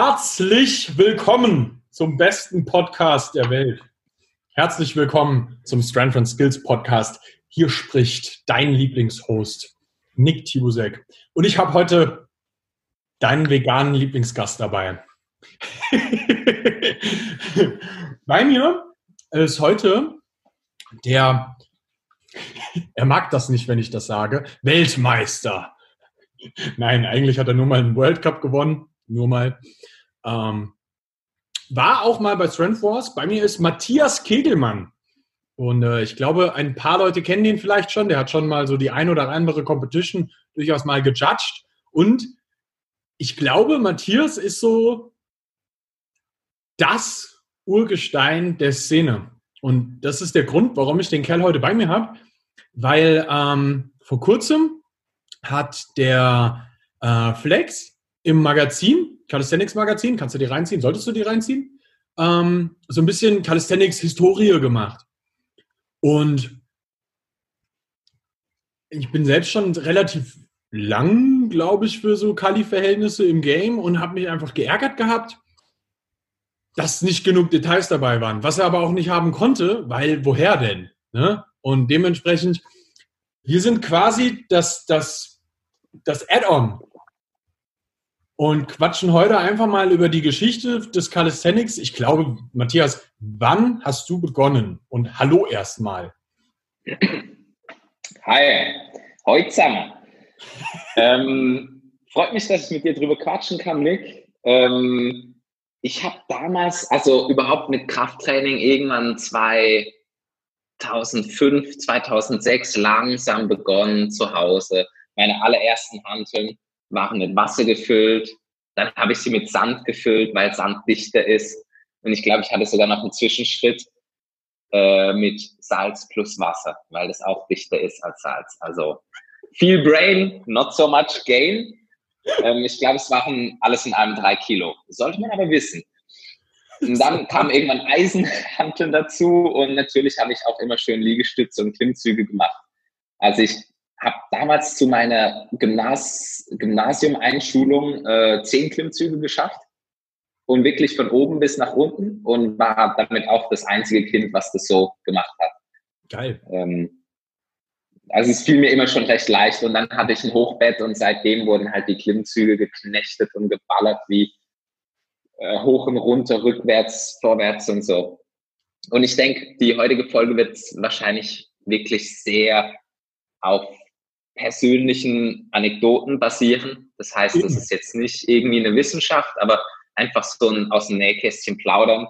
Herzlich willkommen zum besten Podcast der Welt. Herzlich willkommen zum Strength and Skills Podcast. Hier spricht dein Lieblingshost Nick Tibusek. Und ich habe heute deinen veganen Lieblingsgast dabei. Bei mir ist heute der, er mag das nicht, wenn ich das sage, Weltmeister. Nein, eigentlich hat er nur mal einen World Cup gewonnen nur mal. Ähm, war auch mal bei Strength Wars. Bei mir ist Matthias Kegelmann. Und äh, ich glaube, ein paar Leute kennen den vielleicht schon. Der hat schon mal so die ein oder andere Competition durchaus mal gejudged. Und ich glaube, Matthias ist so das Urgestein der Szene. Und das ist der Grund, warum ich den Kerl heute bei mir habe. Weil ähm, vor kurzem hat der äh, Flex im Magazin, Calisthenics Magazin, kannst du die reinziehen, solltest du die reinziehen, ähm, so ein bisschen Calisthenics Historie gemacht. Und ich bin selbst schon relativ lang, glaube ich, für so Kali-Verhältnisse im Game und habe mich einfach geärgert gehabt, dass nicht genug Details dabei waren. Was er aber auch nicht haben konnte, weil woher denn? Ne? Und dementsprechend, wir sind quasi das, das, das Add-on und quatschen heute einfach mal über die Geschichte des Calisthenics. Ich glaube, Matthias, wann hast du begonnen? Und hallo erstmal. Hi, heute zusammen. ähm, freut mich, dass ich mit dir drüber quatschen kann, Nick. Ähm, ich habe damals, also überhaupt mit Krafttraining irgendwann 2005, 2006 langsam begonnen zu Hause. Meine allerersten Hanteln waren mit Wasser gefüllt. Dann habe ich sie mit Sand gefüllt, weil Sand dichter ist. Und ich glaube, ich hatte sogar noch einen Zwischenschritt äh, mit Salz plus Wasser, weil das auch dichter ist als Salz. Also viel Brain, not so much Gain. Ähm, ich glaube, es waren alles in allem drei Kilo. Sollte man aber wissen. Und dann kam irgendwann Eisenhanteln dazu und natürlich habe ich auch immer schön Liegestütze und Klimmzüge gemacht. Also ich habe damals zu meiner Gymnas Gymnasium-Einschulung äh, zehn Klimmzüge geschafft und wirklich von oben bis nach unten und war damit auch das einzige Kind, was das so gemacht hat. Geil. Ähm, also es fiel mir immer schon recht leicht und dann hatte ich ein Hochbett und seitdem wurden halt die Klimmzüge geknechtet und geballert wie äh, hoch und runter, rückwärts, vorwärts und so. Und ich denke, die heutige Folge wird wahrscheinlich wirklich sehr auf persönlichen Anekdoten basieren. Das heißt, das ist jetzt nicht irgendwie eine Wissenschaft, aber einfach so ein aus dem Nähkästchen plaudern,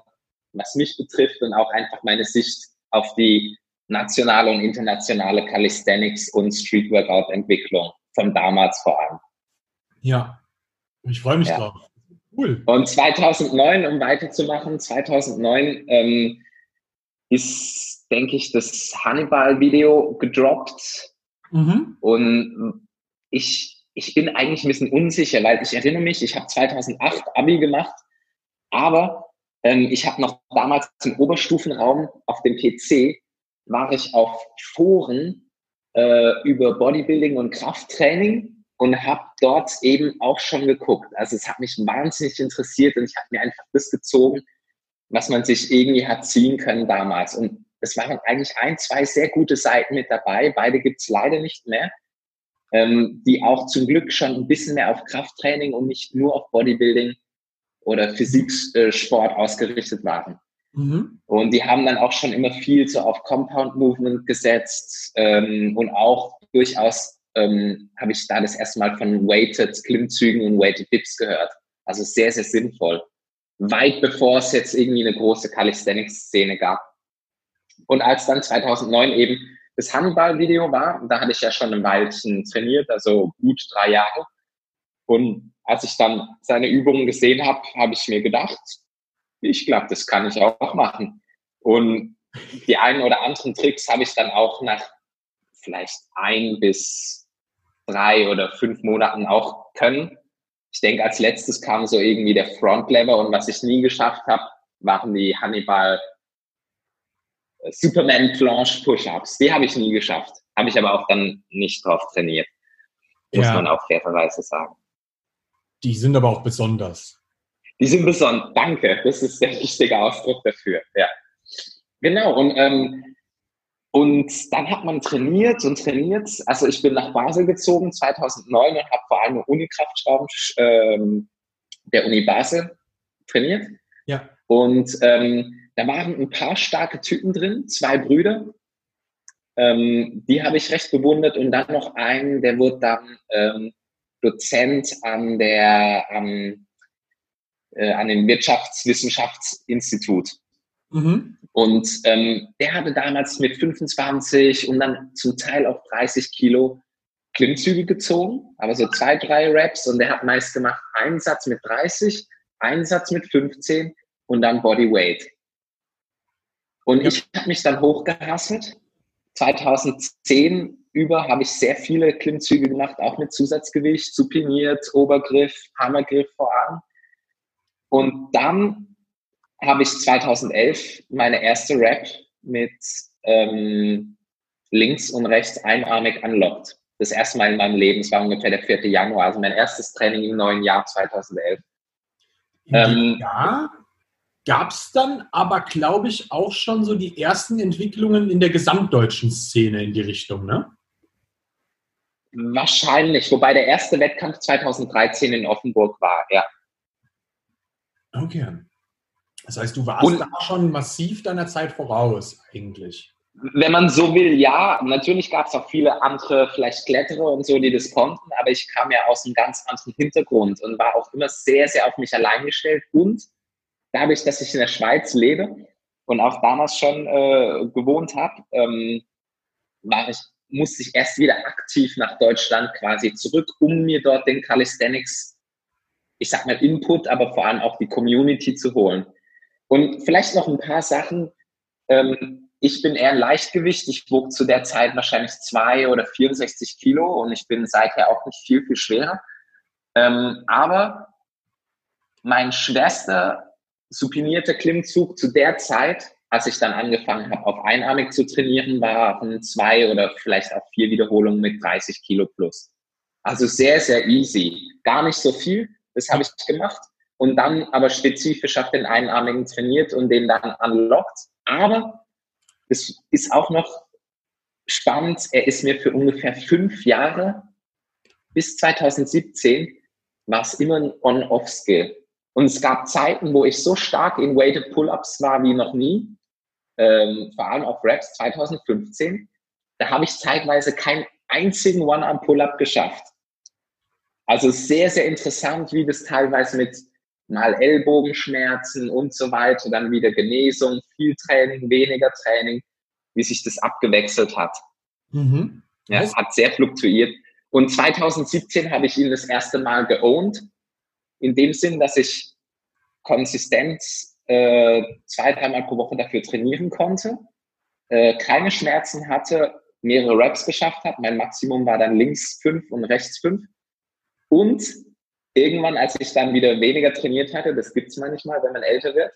was mich betrifft und auch einfach meine Sicht auf die nationale und internationale Calisthenics und Street Workout Entwicklung von damals vor allem. Ja, ich freue mich ja. drauf. Cool. Und 2009, um weiterzumachen, 2009 ähm, ist, denke ich, das Hannibal-Video gedroppt Mhm. Und ich, ich bin eigentlich ein bisschen unsicher, weil ich erinnere mich, ich habe 2008 Abi gemacht, aber ähm, ich habe noch damals im Oberstufenraum auf dem PC, war ich auf Foren äh, über Bodybuilding und Krafttraining und habe dort eben auch schon geguckt. Also es hat mich wahnsinnig interessiert und ich habe mir einfach das gezogen, was man sich irgendwie hat ziehen können damals. Und es waren eigentlich ein, zwei sehr gute Seiten mit dabei. Beide gibt's leider nicht mehr. Ähm, die auch zum Glück schon ein bisschen mehr auf Krafttraining und nicht nur auf Bodybuilding oder Physiksport ausgerichtet waren. Mhm. Und die haben dann auch schon immer viel so auf Compound Movement gesetzt ähm, und auch durchaus ähm, habe ich da das erste Mal von Weighted Klimmzügen und Weighted Dips gehört. Also sehr, sehr sinnvoll. Weit bevor es jetzt irgendwie eine große Calisthenics-Szene gab. Und als dann 2009 eben das Handball-Video war, da hatte ich ja schon ein Weilchen trainiert, also gut drei Jahre. Und als ich dann seine Übungen gesehen habe, habe ich mir gedacht, ich glaube, das kann ich auch machen. Und die einen oder anderen Tricks habe ich dann auch nach vielleicht ein bis drei oder fünf Monaten auch können. Ich denke, als letztes kam so irgendwie der Frontlever und was ich nie geschafft habe, waren die Hannibal Superman Planche Push-Ups. Die habe ich nie geschafft. Habe ich aber auch dann nicht drauf trainiert. Muss ja. man auch fairerweise sagen. Die sind aber auch besonders. Die sind besonders. Danke, das ist der richtige Ausdruck dafür. Ja. Genau, und, ähm, und dann hat man trainiert und trainiert. Also ich bin nach Basel gezogen 2009 und habe vor allem Unikraftschrauben ähm, der Uni Basel trainiert. Ja. Und ähm, da waren ein paar starke Typen drin, zwei Brüder. Ähm, die habe ich recht bewundert und dann noch einen, der wurde dann ähm, Dozent an der am, äh, an dem Wirtschaftswissenschaftsinstitut. Mhm. Und ähm, der hatte damals mit 25 und dann zum Teil auch 30 Kilo Klimmzüge gezogen, aber so zwei, drei Reps und der hat meist gemacht einen Satz mit 30, einen Satz mit 15 und dann Bodyweight. Und ja. ich habe mich dann hochgehasselt. 2010 über habe ich sehr viele Klimmzüge gemacht, auch mit Zusatzgewicht, supiniert, Obergriff, Hammergriff vor allem. Und dann habe ich 2011 meine erste Rap mit ähm, links und rechts einarmig unlocked. Das erste Mal in meinem Leben, es war ungefähr der 4. Januar, also mein erstes Training im neuen Jahr 2011. Ähm, ja, gab es dann aber, glaube ich, auch schon so die ersten Entwicklungen in der gesamtdeutschen Szene in die Richtung, ne? Wahrscheinlich, wobei der erste Wettkampf 2013 in Offenburg war, ja. Okay. Das heißt, du warst Und, da schon massiv deiner Zeit voraus, eigentlich. Wenn man so will, ja. Natürlich gab es auch viele andere, vielleicht Kletterer und so, die das konnten, aber ich kam ja aus einem ganz anderen Hintergrund und war auch immer sehr, sehr auf mich allein gestellt. Und dadurch, dass ich in der Schweiz lebe und auch damals schon äh, gewohnt habe, ähm, ich, musste ich erst wieder aktiv nach Deutschland quasi zurück, um mir dort den Calisthenics, ich sag mal Input, aber vor allem auch die Community zu holen. Und vielleicht noch ein paar Sachen. Ähm, ich bin eher Leichtgewicht. Ich wog zu der Zeit wahrscheinlich zwei oder 64 Kilo und ich bin seither auch nicht viel, viel schwerer. Ähm, aber mein schwerster supinierter Klimmzug zu der Zeit, als ich dann angefangen habe, auf einarmig zu trainieren, waren zwei oder vielleicht auch vier Wiederholungen mit 30 Kilo plus. Also sehr, sehr easy. Gar nicht so viel. Das habe ich gemacht und dann aber spezifisch auf den Einarmigen trainiert und den dann unlockt. Aber es ist auch noch spannend, er ist mir für ungefähr fünf Jahre bis 2017 war es immer ein On-Off-Skill. Und es gab Zeiten, wo ich so stark in Weighted Pull-Ups war wie noch nie, ähm, vor allem auf Reps 2015. Da habe ich zeitweise keinen einzigen One-Arm-Pull-Up geschafft. Also sehr, sehr interessant, wie das teilweise mit mal Ellbogenschmerzen und so weiter, dann wieder Genesung, viel Training, weniger Training, wie sich das abgewechselt hat. Mhm. Ja, es hat sehr fluktuiert. Und 2017 habe ich ihn das erste Mal geowned, in dem Sinn, dass ich konsistent äh, zwei, dreimal pro Woche dafür trainieren konnte, äh, keine Schmerzen hatte, mehrere Reps geschafft habe. Mein Maximum war dann links fünf und rechts fünf. Und irgendwann, als ich dann wieder weniger trainiert hatte, das gibt es manchmal, wenn man älter wird,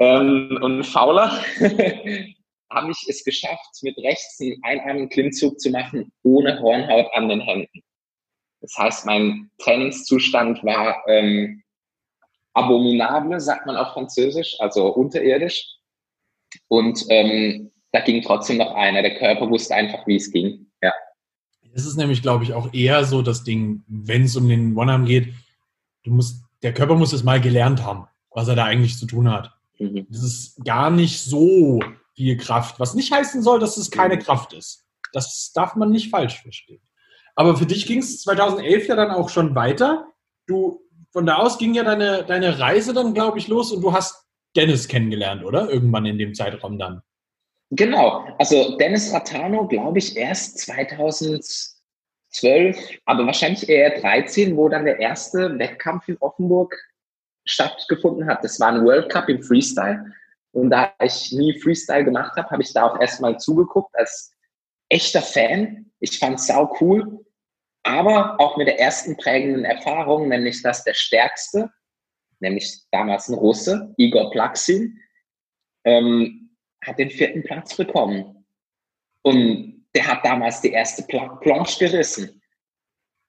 ähm, und fauler, habe ich es geschafft, mit rechts einen einarmigen Klimmzug zu machen, ohne Hornhaut an den Händen. Das heißt, mein Trainingszustand war ähm, abominable, sagt man auf Französisch, also unterirdisch. Und ähm, da ging trotzdem noch einer. Der Körper wusste einfach, wie es ging. Ja. Es ist nämlich, glaube ich, auch eher so das Ding, wenn es um den One-Arm geht, du musst, der Körper muss es mal gelernt haben, was er da eigentlich zu tun hat. Mhm. Das ist gar nicht so viel Kraft, was nicht heißen soll, dass es keine mhm. Kraft ist. Das darf man nicht falsch verstehen. Aber für dich ging es 2011 ja dann auch schon weiter. Du, von da aus ging ja deine, deine Reise dann, glaube ich, los und du hast Dennis kennengelernt, oder? Irgendwann in dem Zeitraum dann. Genau, also Dennis Ratano, glaube ich, erst 2012, aber wahrscheinlich eher 13, wo dann der erste Wettkampf in Offenburg stattgefunden hat. Das war ein World Cup im Freestyle. Und da ich nie Freestyle gemacht habe, habe ich da auch erstmal zugeguckt als echter Fan. Ich fand es sau cool, aber auch mit der ersten prägenden Erfahrung, nämlich dass der Stärkste, nämlich damals ein Russe, Igor Plaxin, ähm, hat den vierten Platz bekommen. Und der hat damals die erste Planche gerissen.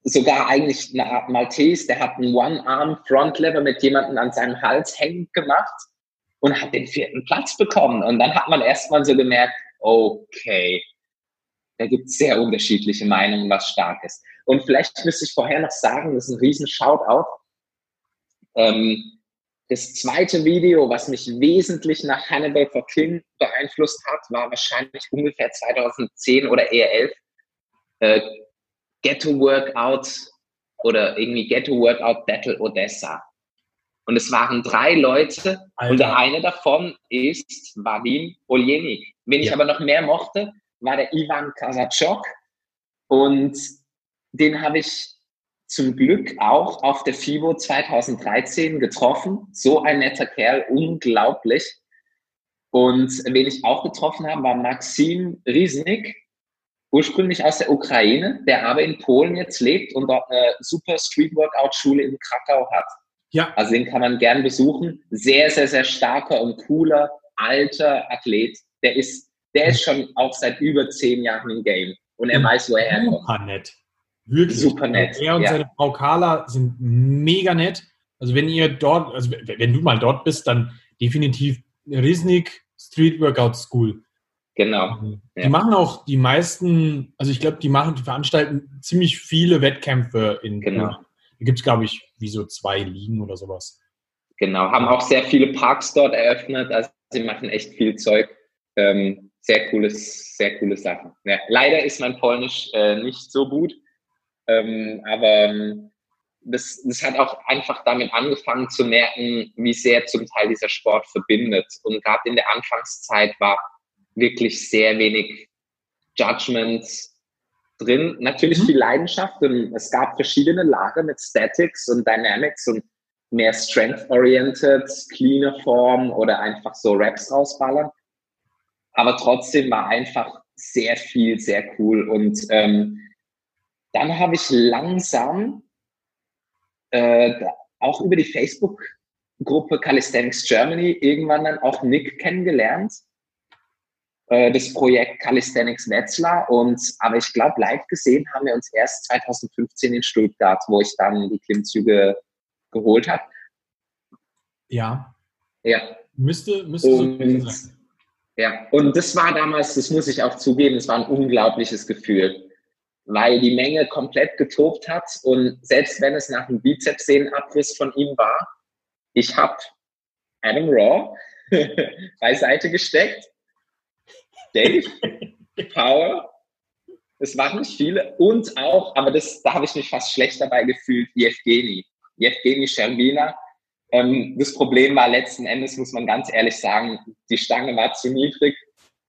sogar eigentlich eine Art Maltese, der hat einen One-Arm-Frontlever mit jemandem an seinem Hals hängend gemacht und hat den vierten Platz bekommen. Und dann hat man erstmal so gemerkt, okay, da gibt es sehr unterschiedliche Meinungen, was stark ist. Und vielleicht müsste ich vorher noch sagen, das ist ein riesen Shoutout. Ähm, das zweite Video, was mich wesentlich nach Hannibal for King beeinflusst hat, war wahrscheinlich ungefähr 2010 oder eher 11. Äh, Ghetto Workout oder irgendwie Ghetto Workout Battle Odessa. Und es waren drei Leute Alter. und der eine davon ist Vadim Oljenik. Wen ja. ich aber noch mehr mochte, war der Ivan Kasachok. Und den habe ich zum Glück auch auf der FIBO 2013 getroffen. So ein netter Kerl, unglaublich. Und wen ich auch getroffen habe, war Maxim Riesnik, ursprünglich aus der Ukraine, der aber in Polen jetzt lebt und dort eine super Street-Workout-Schule in Krakau hat. Ja. Also den kann man gern besuchen. Sehr, sehr, sehr starker und cooler, alter Athlet. Der ist, der ist schon auch seit über zehn Jahren im Game. Und er weiß, wo er herkommt. Super nett. Wirklich. Super nett. Er und ja. seine Frau Carla sind mega nett. Also wenn ihr dort, also wenn du mal dort bist, dann definitiv Risnik Street Workout School. Genau. Die ja. machen auch die meisten, also ich glaube, die machen, die veranstalten ziemlich viele Wettkämpfe in. Genau. Da gibt es, glaube ich, wie so zwei Ligen oder sowas. Genau, haben auch sehr viele Parks dort eröffnet. Also sie machen echt viel Zeug. Ähm, sehr cooles, sehr coole Sachen. Ja, leider ist mein Polnisch äh, nicht so gut, ähm, aber ähm, das, das hat auch einfach damit angefangen zu merken, wie sehr zum Teil dieser Sport verbindet. Und gerade in der Anfangszeit war wirklich sehr wenig Judgment drin. Natürlich mhm. viel Leidenschaft und es gab verschiedene Lager mit Statics und Dynamics und mehr Strength-oriented, cleaner Form oder einfach so Raps rausballern. Aber trotzdem war einfach sehr viel, sehr cool. Und ähm, dann habe ich langsam äh, auch über die Facebook-Gruppe Calisthenics Germany irgendwann dann auch Nick kennengelernt äh, das Projekt Calisthenics Wetzlar. Und, aber ich glaube, live gesehen haben wir uns erst 2015 in Stuttgart, wo ich dann die Klimmzüge geholt habe. Ja. Ja. Müsste, müsste und, so sein. Ja, und das war damals, das muss ich auch zugeben, es war ein unglaubliches Gefühl, weil die Menge komplett getobt hat. Und selbst wenn es nach einem Bizepssehnenabriss von ihm war, ich habe Adam Raw beiseite gesteckt. Dave, Power, es waren nicht viele. Und auch, aber das, da habe ich mich fast schlecht dabei gefühlt, Jevgeni. Jevgeni Scherbina. Ähm, das Problem war letzten Endes, muss man ganz ehrlich sagen, die Stange war zu niedrig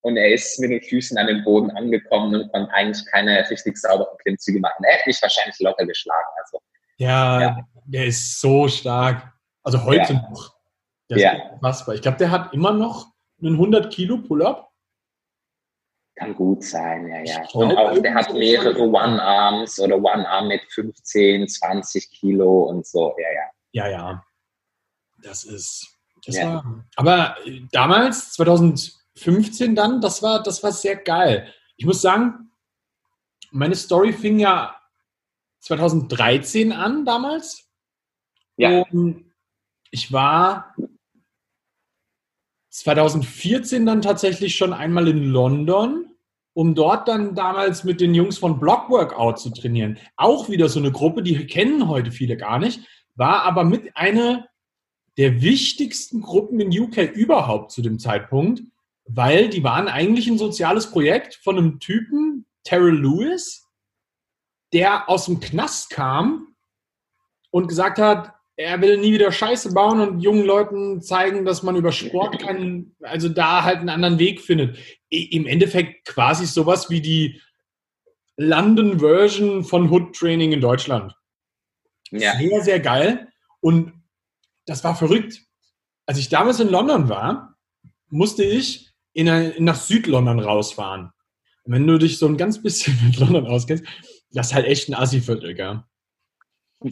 und er ist mit den Füßen an den Boden angekommen und konnte eigentlich keine richtig sauberen Klimmzüge machen. Er hätte mich wahrscheinlich locker geschlagen. Also, ja, ja. der ist so stark. Also heute ja. noch. Der ja. ist unfassbar. Ich glaube, der hat immer noch einen 100 Kilo Pull-Up. Kann gut sein, ja, ja. Und auch der hat mehrere One-Arms oder One-Arm mit 15, 20 Kilo und so, ja, ja. Ja, ja. Das ist. Das ja. war, aber damals, 2015 dann, das war, das war sehr geil. Ich muss sagen, meine Story fing ja 2013 an damals. Ja. Und ich war 2014 dann tatsächlich schon einmal in London, um dort dann damals mit den Jungs von Block Workout zu trainieren. Auch wieder so eine Gruppe, die kennen heute viele gar nicht, war aber mit einer der wichtigsten Gruppen in UK überhaupt zu dem Zeitpunkt, weil die waren eigentlich ein soziales Projekt von einem Typen, Terrell Lewis, der aus dem Knast kam und gesagt hat, er will nie wieder Scheiße bauen und jungen Leuten zeigen, dass man über Sport kann, also da halt einen anderen Weg findet. Im Endeffekt quasi sowas wie die London Version von Hood Training in Deutschland. Ja. Sehr, sehr geil. Und das war verrückt. Als ich damals in London war, musste ich in eine, nach Südlondon rausfahren. Und wenn du dich so ein ganz bisschen mit London auskennst, das ist halt echt ein Assi-Viertel, gell?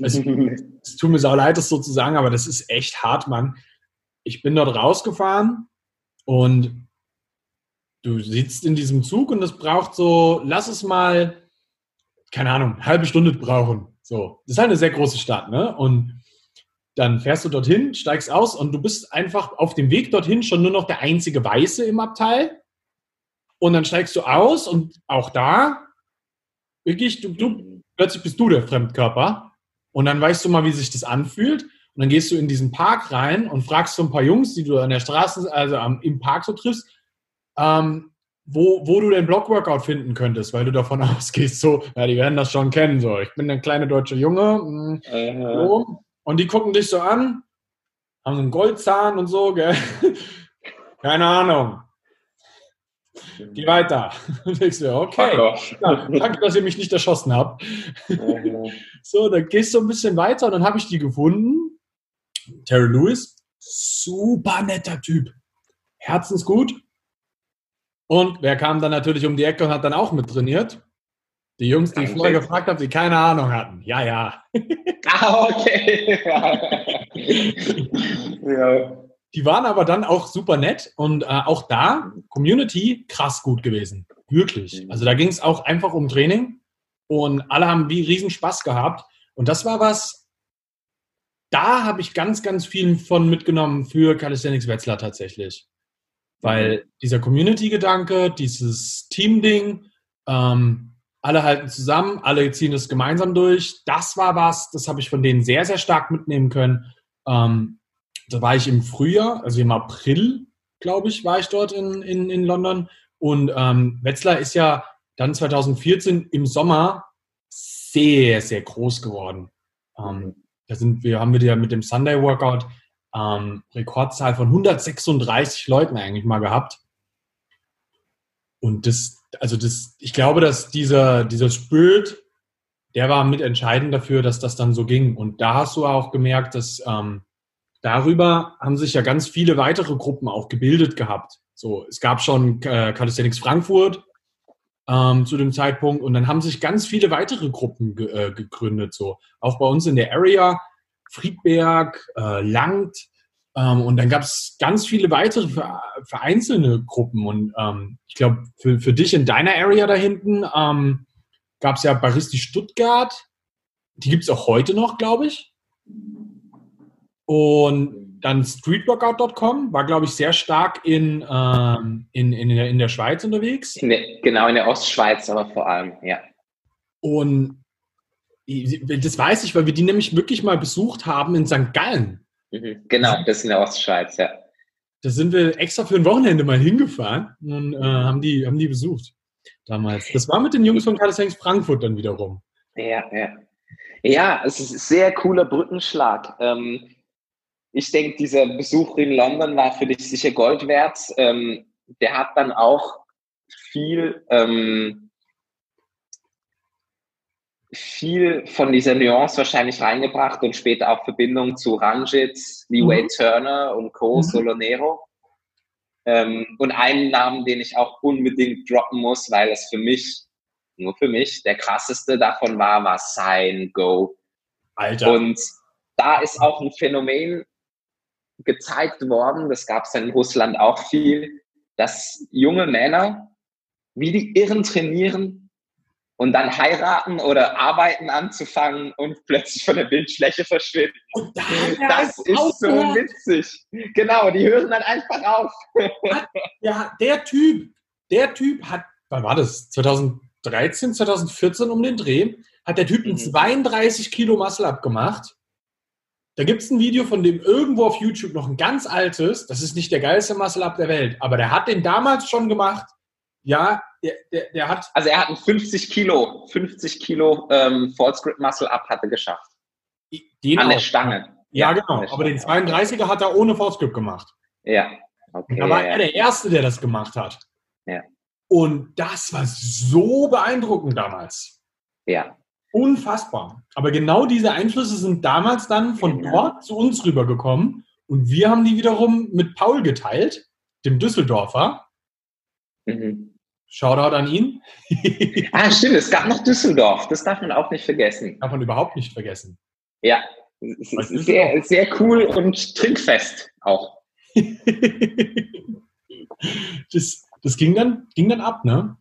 Es, es tut mir sau leid, das so zu sagen, aber das ist echt hart, Mann. Ich bin dort rausgefahren und du sitzt in diesem Zug und es braucht so, lass es mal, keine Ahnung, halbe Stunde brauchen. So, das ist halt eine sehr große Stadt, ne? Und dann fährst du dorthin, steigst aus und du bist einfach auf dem Weg dorthin schon nur noch der einzige Weiße im Abteil. Und dann steigst du aus und auch da, wirklich, du, du, plötzlich bist du der Fremdkörper. Und dann weißt du mal, wie sich das anfühlt. Und dann gehst du in diesen Park rein und fragst so ein paar Jungs, die du an der Straße, also im Park so triffst, ähm, wo, wo du den Block-Workout finden könntest, weil du davon ausgehst, so, ja, die werden das schon kennen, so, ich bin ein kleiner deutscher Junge, mh, hm, so, und die gucken dich so an, haben einen Goldzahn und so, gell? Keine Ahnung. Geh weiter. Und ich so, okay. Ja, danke, dass ihr mich nicht erschossen habt. so, dann gehst du ein bisschen weiter und dann habe ich die gefunden. Terry Lewis, super netter Typ. Herzensgut. Und wer kam dann natürlich um die Ecke und hat dann auch mit trainiert? Die Jungs, die ich vorher gefragt habe, die keine Ahnung hatten. Ja, ja. Ah, okay. ja. Die waren aber dann auch super nett und äh, auch da, Community, krass gut gewesen. Wirklich. Mhm. Also da ging es auch einfach um Training und alle haben wie riesen Spaß gehabt. Und das war was, da habe ich ganz, ganz viel von mitgenommen für Calisthenics Wetzlar tatsächlich. Weil mhm. dieser Community-Gedanke, dieses Team-Ding, ähm, alle halten zusammen, alle ziehen es gemeinsam durch. Das war was, das habe ich von denen sehr, sehr stark mitnehmen können. Ähm, da war ich im Frühjahr, also im April, glaube ich, war ich dort in, in, in London. Und ähm, Wetzlar ist ja dann 2014 im Sommer sehr, sehr groß geworden. Ähm, da sind wir, haben wir ja mit dem Sunday Workout ähm, Rekordzahl von 136 Leuten eigentlich mal gehabt. Und das, also das, ich glaube, dass dieser, dieser Spirit, der war mitentscheidend dafür, dass das dann so ging. Und da hast du auch gemerkt, dass ähm, darüber haben sich ja ganz viele weitere Gruppen auch gebildet gehabt. So, es gab schon äh, Calisthenics Frankfurt ähm, zu dem Zeitpunkt und dann haben sich ganz viele weitere Gruppen ge äh, gegründet. So, auch bei uns in der Area Friedberg, äh, Langt. Ähm, und dann gab es ganz viele weitere vereinzelte Gruppen. Und ähm, ich glaube, für, für dich in deiner Area da hinten ähm, gab es ja Baristi Stuttgart. Die gibt es auch heute noch, glaube ich. Und dann streetworkout.com war, glaube ich, sehr stark in, ähm, in, in, der, in der Schweiz unterwegs. In der, genau, in der Ostschweiz aber vor allem, ja. Und das weiß ich, weil wir die nämlich wirklich mal besucht haben in St. Gallen. Mhm. Genau, das ist in der Ostschweiz, ja. Da sind wir extra für ein Wochenende mal hingefahren und äh, haben, die, haben die besucht damals. Das war mit den Jungs von Calisthenics Frankfurt dann wiederum. Ja, ja. Ja, es ist ein sehr cooler Brückenschlag. Ähm, ich denke, dieser Besuch in London war für dich sicher Gold wert. Ähm, der hat dann auch viel ähm, viel von dieser Nuance wahrscheinlich reingebracht und später auch Verbindung zu Ranjit, Lee mhm. Turner und Co. Mhm. Solonero. Ähm, und einen Namen, den ich auch unbedingt droppen muss, weil es für mich, nur für mich, der krasseste davon war, war Sign Go. Alter. Und da ist auch ein Phänomen gezeigt worden, das gab es in Russland auch viel, dass junge Männer wie die Irren trainieren, und dann heiraten oder arbeiten anzufangen und plötzlich von der Bildfläche verschwinden. Da das ist so witzig. Genau, die hören dann einfach auf. Ja, der Typ, der Typ hat, wann war das? 2013, 2014 um den Dreh, hat der Typ mhm. 32 Kilo Muscle abgemacht. Da gibt es ein Video von dem irgendwo auf YouTube noch ein ganz altes. Das ist nicht der geilste Muscle Up der Welt, aber der hat den damals schon gemacht. Ja, der, der, der hat. Also er hat ein 50 Kilo, 50 Kilo ähm, False Grip Muscle Up hatte geschafft. Den An auch. der Stange. Ja, ja genau. Aber den 32er hat er ohne False Grip gemacht. Ja. Okay, da war ja. er der Erste, der das gemacht hat. Ja. Und das war so beeindruckend damals. Ja. Unfassbar. Aber genau diese Einflüsse sind damals dann von genau. dort zu uns rübergekommen. Und wir haben die wiederum mit Paul geteilt, dem Düsseldorfer. Mhm. Shoutout an ihn. ah, stimmt, es gab noch Düsseldorf. Das darf man auch nicht vergessen. Darf man überhaupt nicht vergessen. Ja, sehr, sehr cool und trinkfest auch. das, das ging, dann, ging dann ab, ne?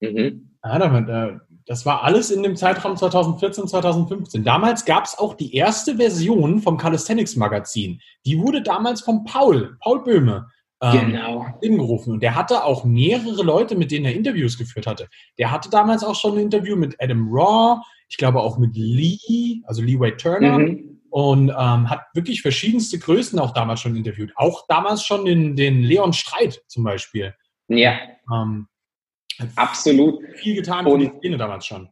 Mhm. Ja, da, Das war alles in dem Zeitraum 2014, 2015. Damals gab es auch die erste Version vom Calisthenics Magazin. Die wurde damals von Paul, Paul Böhme, ähm, genau. ingerufen. Und der hatte auch mehrere Leute, mit denen er Interviews geführt hatte. Der hatte damals auch schon ein Interview mit Adam Raw, ich glaube auch mit Lee, also Lee Wade Turner. Mhm. Und ähm, hat wirklich verschiedenste Größen auch damals schon interviewt. Auch damals schon den, den Leon Streit zum Beispiel. Ja. Ähm, Absolut. Viel getan für die Szene damals schon.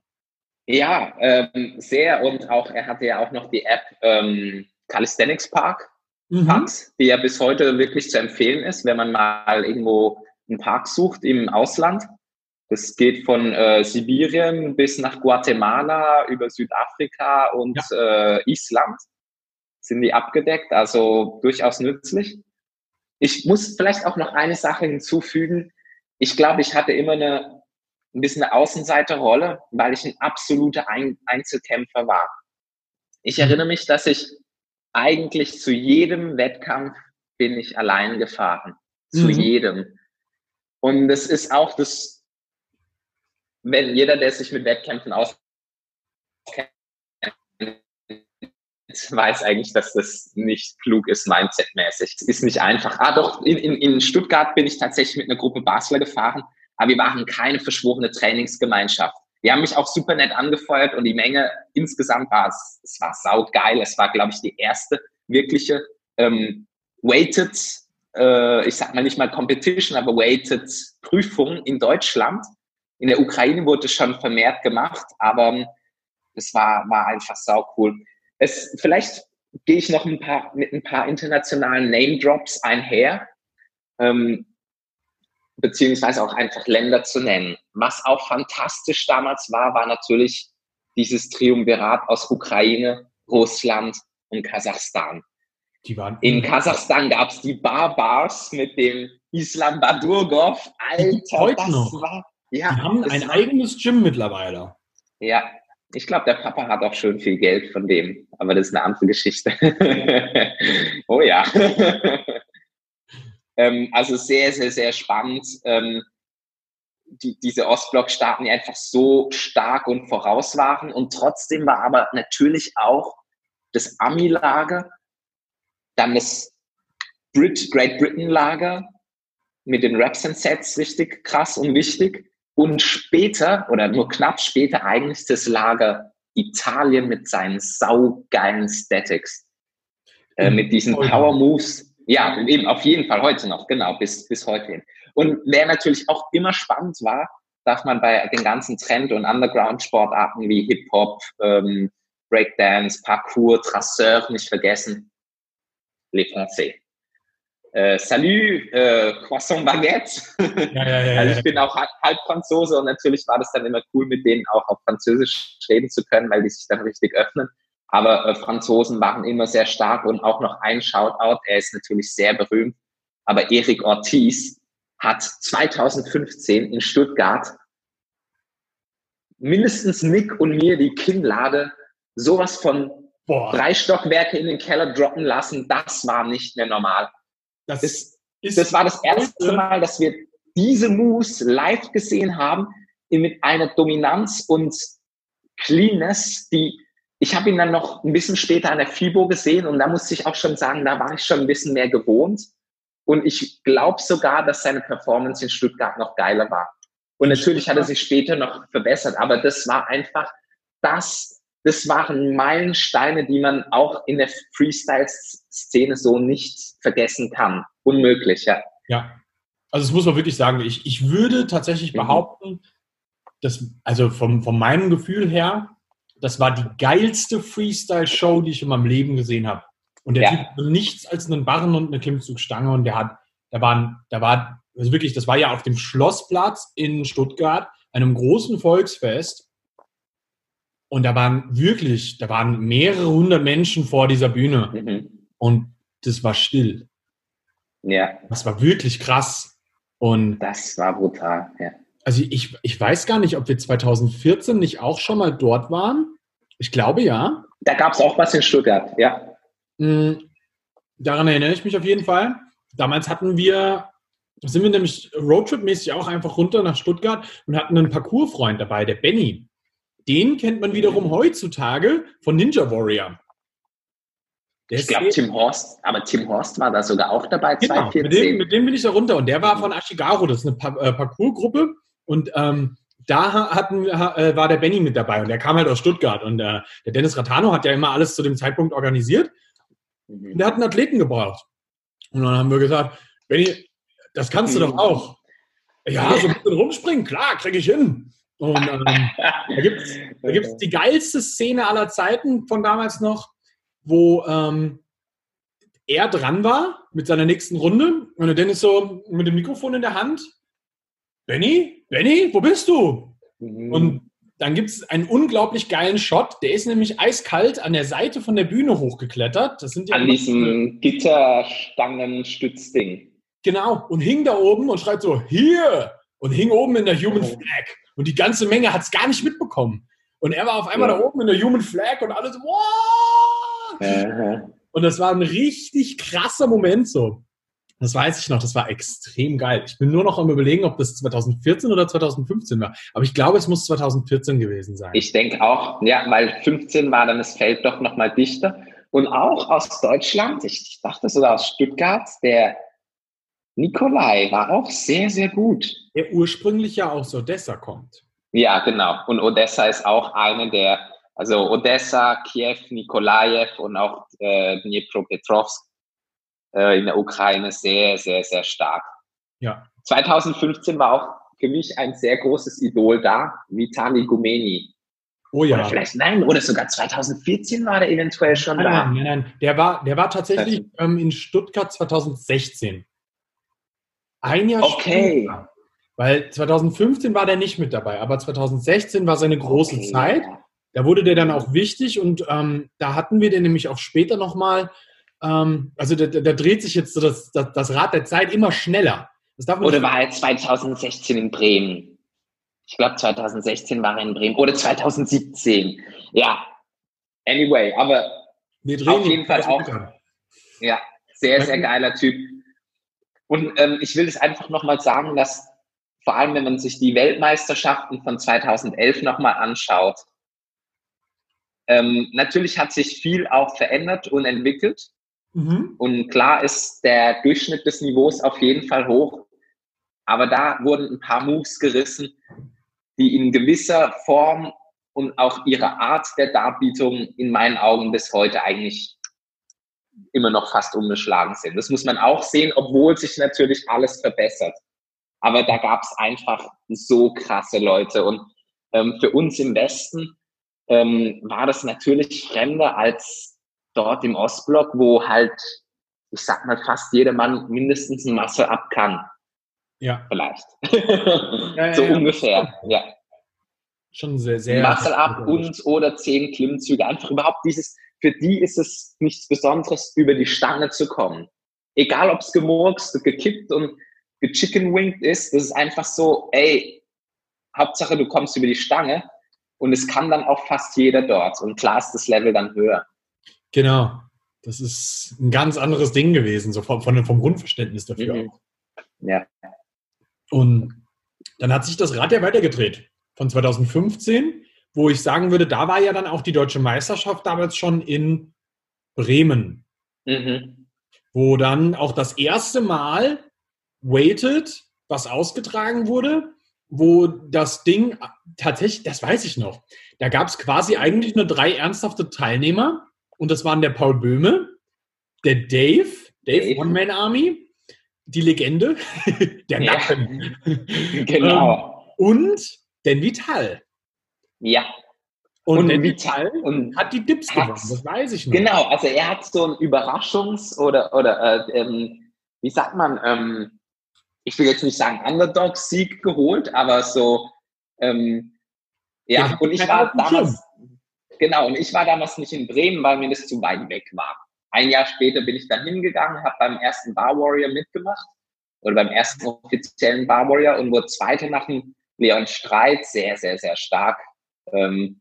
Ja, ähm, sehr. Und auch, er hatte ja auch noch die App ähm, Calisthenics Park, mhm. Parks, die ja bis heute wirklich zu empfehlen ist, wenn man mal irgendwo einen Park sucht im Ausland. Das geht von äh, Sibirien bis nach Guatemala, über Südafrika und ja. äh, Island sind die abgedeckt, also durchaus nützlich. Ich muss vielleicht auch noch eine Sache hinzufügen ich glaube, ich hatte immer eine, ein bisschen eine Außenseiterrolle, weil ich ein absoluter ein Einzelkämpfer war. Ich mhm. erinnere mich, dass ich eigentlich zu jedem Wettkampf bin ich allein gefahren. Zu mhm. jedem. Und das ist auch das, wenn jeder, der sich mit Wettkämpfen auskennt, weiß eigentlich, dass das nicht klug ist, mindsetmäßig. Es ist nicht einfach. Ah, doch, in, in, in Stuttgart bin ich tatsächlich mit einer Gruppe Basler gefahren, aber wir waren keine verschworene Trainingsgemeinschaft. Die haben mich auch super nett angefeuert und die Menge insgesamt war es, es war saugeil. Es war, glaube ich, die erste wirkliche ähm, weighted, äh, ich sag mal nicht mal Competition, aber weighted Prüfung in Deutschland. In der Ukraine wurde es schon vermehrt gemacht, aber es war, war einfach sau cool. Es, vielleicht gehe ich noch ein paar, mit ein paar internationalen Name-Drops einher, ähm, beziehungsweise auch einfach Länder zu nennen. Was auch fantastisch damals war, war natürlich dieses Triumvirat aus Ukraine, Russland und Kasachstan. In Kasachstan gab es die Barbars mit dem Islam Badurgov. Alter, Heute das noch. war. Ja, die haben ein war, eigenes Gym mittlerweile. Ja, ich glaube, der Papa hat auch schön viel Geld von dem, aber das ist eine andere Geschichte. oh ja. ähm, also sehr, sehr, sehr spannend. Ähm, die, diese Ostblock-Staaten, die einfach so stark und voraus waren. Und trotzdem war aber natürlich auch das Ami-Lager, dann das Brit Great Britain-Lager mit den Raps and Sets richtig krass und wichtig. Und später, oder nur knapp später, eigentlich das Lager Italien mit seinen saugeilen Statics. Äh, mit diesen Power Moves. Ja, eben auf jeden Fall heute noch, genau, bis, bis heute hin. Und wer natürlich auch immer spannend war, darf man bei den ganzen Trend- und Underground-Sportarten wie Hip-Hop, ähm, Breakdance, Parkour, Trasseur nicht vergessen, Les Français äh, Salut, äh, Croissant Baguette. Ja, ja, ja, also ich bin auch halb, halb, Franzose und natürlich war das dann immer cool, mit denen auch auf Französisch reden zu können, weil die sich dann richtig öffnen. Aber äh, Franzosen waren immer sehr stark und auch noch ein Shoutout, er ist natürlich sehr berühmt, aber Eric Ortiz hat 2015 in Stuttgart mindestens Nick und mir die Kinnlade sowas von Boah. drei Stockwerke in den Keller droppen lassen. Das war nicht mehr normal. Das, das, ist das war das erste Mal, dass wir diese Moves live gesehen haben, mit einer Dominanz und Cleanness, die ich habe ihn dann noch ein bisschen später an der FIBO gesehen und da musste ich auch schon sagen, da war ich schon ein bisschen mehr gewohnt. Und ich glaube sogar, dass seine Performance in Stuttgart noch geiler war. Und natürlich hat er sich später noch verbessert, aber das war einfach das, das waren Meilensteine, die man auch in der Freestyle-Szene so nicht vergessen kann. Unmöglich, ja. Ja, also das muss man wirklich sagen. Ich, ich würde tatsächlich mhm. behaupten, dass, also vom, von meinem Gefühl her, das war die geilste Freestyle-Show, die ich in meinem Leben gesehen habe. Und der ja. Typ hatte nichts als einen Barren und eine Klimmzugstange und der hat, da waren, da war, also wirklich, das war ja auf dem Schlossplatz in Stuttgart, einem großen Volksfest. Und da waren wirklich, da waren mehrere hundert Menschen vor dieser Bühne. Mhm. Und das war still. Ja. Das war wirklich krass. Und das war brutal, ja. Also ich, ich weiß gar nicht, ob wir 2014 nicht auch schon mal dort waren. Ich glaube ja. Da gab es auch was in Stuttgart, ja. Hm, daran erinnere ich mich auf jeden Fall. Damals hatten wir, sind wir nämlich Roadtrip-mäßig auch einfach runter nach Stuttgart und hatten einen Parcoursfreund dabei, der Benny. den kennt man wiederum heutzutage von Ninja Warrior. Der ich glaube, Tim Horst, aber Tim Horst war da sogar auch dabei, genau, 2014. Mit dem, mit dem bin ich da runter und der war von Ashigaru, das ist eine pa äh, Parcours-Gruppe und ähm, da hatten, äh, war der Benny mit dabei und der kam halt aus Stuttgart und äh, der Dennis Ratano hat ja immer alles zu dem Zeitpunkt organisiert mhm. und der hat einen Athleten gebraucht. Und dann haben wir gesagt, Benny, das kannst du doch auch. Ja, so ein bisschen rumspringen, klar, kriege ich hin. Und ähm, da gibt es da gibt's die geilste Szene aller Zeiten von damals noch, wo ähm, er dran war mit seiner nächsten Runde und der Dennis so mit dem Mikrofon in der Hand. Benny, Benny, wo bist du? Mhm. Und dann gibt es einen unglaublich geilen Shot. Der ist nämlich eiskalt an der Seite von der Bühne hochgeklettert. Das sind ja an diesem Gitterstangenstützding. Genau. Und hing da oben und schreit so, hier! Und hing oben in der Human oh. Flag. Und die ganze Menge hat es gar nicht mitbekommen. Und er war auf einmal ja. da oben in der Human Flag und alles, wow! Ja. Und das war ein richtig krasser Moment so. Das weiß ich noch, das war extrem geil. Ich bin nur noch am überlegen, ob das 2014 oder 2015 war. Aber ich glaube, es muss 2014 gewesen sein. Ich denke auch, ja, weil 15 war dann das Feld doch nochmal dichter. Und auch aus Deutschland, ich dachte sogar aus Stuttgart, der Nikolai war auch sehr, sehr gut. Der ursprünglich ja aus Odessa kommt. Ja, genau. Und Odessa ist auch eine der, also Odessa, Kiew, Nikolaev und auch äh, Dnipropetrovsk äh, in der Ukraine sehr, sehr, sehr stark. Ja. 2015 war auch für mich ein sehr großes Idol da, Vitali Gumeni. Oh ja. Oder vielleicht nein, oder sogar 2014 war der eventuell schon nein, da. Nein, nein, nein. Der war, der war tatsächlich ähm, in Stuttgart 2016. Ein Jahr okay. später. Weil 2015 war der nicht mit dabei, aber 2016 war seine große okay. Zeit. Da wurde der dann auch wichtig und ähm, da hatten wir den nämlich auch später nochmal ähm, also da, da, dreht sich jetzt so das, das, das, Rad der Zeit immer schneller. Oder war er 2016 in Bremen? Ich glaube 2016 war er in Bremen. Oder 2017. Ja. Anyway, aber auf jeden Fall auch. Ja, sehr, sehr geiler Typ. Und ähm, ich will es einfach nochmal sagen, dass vor allem, wenn man sich die Weltmeisterschaften von 2011 nochmal anschaut, ähm, natürlich hat sich viel auch verändert und entwickelt. Mhm. Und klar ist der Durchschnitt des Niveaus auf jeden Fall hoch. Aber da wurden ein paar Moves gerissen, die in gewisser Form und auch ihre Art der Darbietung in meinen Augen bis heute eigentlich immer noch fast unbeschlagen sind. Das muss man auch sehen, obwohl sich natürlich alles verbessert. Aber da gab es einfach so krasse Leute. Und ähm, für uns im Westen ähm, war das natürlich fremder als dort im Ostblock, wo halt, ich sag mal, fast jeder Mann mindestens ein Muscle up kann. Ja. Vielleicht. Ja, so ja, ungefähr, ja. Schon sehr, sehr. Muscle up und oder zehn Klimmzüge. Einfach überhaupt dieses, für die ist es nichts Besonderes, über die Stange zu kommen. Egal, ob es gemurkst, gekippt und gechickenwinged ist, das ist einfach so, ey, Hauptsache du kommst über die Stange und es kann dann auch fast jeder dort. Und klar ist das Level dann höher. Genau. Das ist ein ganz anderes Ding gewesen, so vom, vom Grundverständnis dafür. Mhm. Ja. Und dann hat sich das Rad ja weitergedreht. Von 2015, wo ich sagen würde, da war ja dann auch die deutsche Meisterschaft damals schon in Bremen. Mhm. Wo dann auch das erste Mal Weighted, was ausgetragen wurde, wo das Ding tatsächlich, das weiß ich noch, da gab es quasi eigentlich nur drei ernsthafte Teilnehmer und das waren der Paul Böhme, der Dave, Dave, Dave. One Man Army, die Legende, der Nacken. genau. Ähm, und den Vital. Ja. Und, und Vital und hat die Dips gewonnen, das weiß ich noch. Genau, also er hat so ein Überraschungs- oder, oder äh, ähm, wie sagt man, ähm, ich will jetzt nicht sagen Underdog-Sieg geholt, aber so, ähm, ja, ja und ich war damals, Genau, und ich war damals nicht in Bremen, weil mir das zu weit weg war. Ein Jahr später bin ich dann hingegangen, habe beim ersten Bar Warrior mitgemacht oder beim ersten offiziellen Bar Warrior und wurde Zweite nach dem Leon Streit, sehr, sehr, sehr stark. Ähm,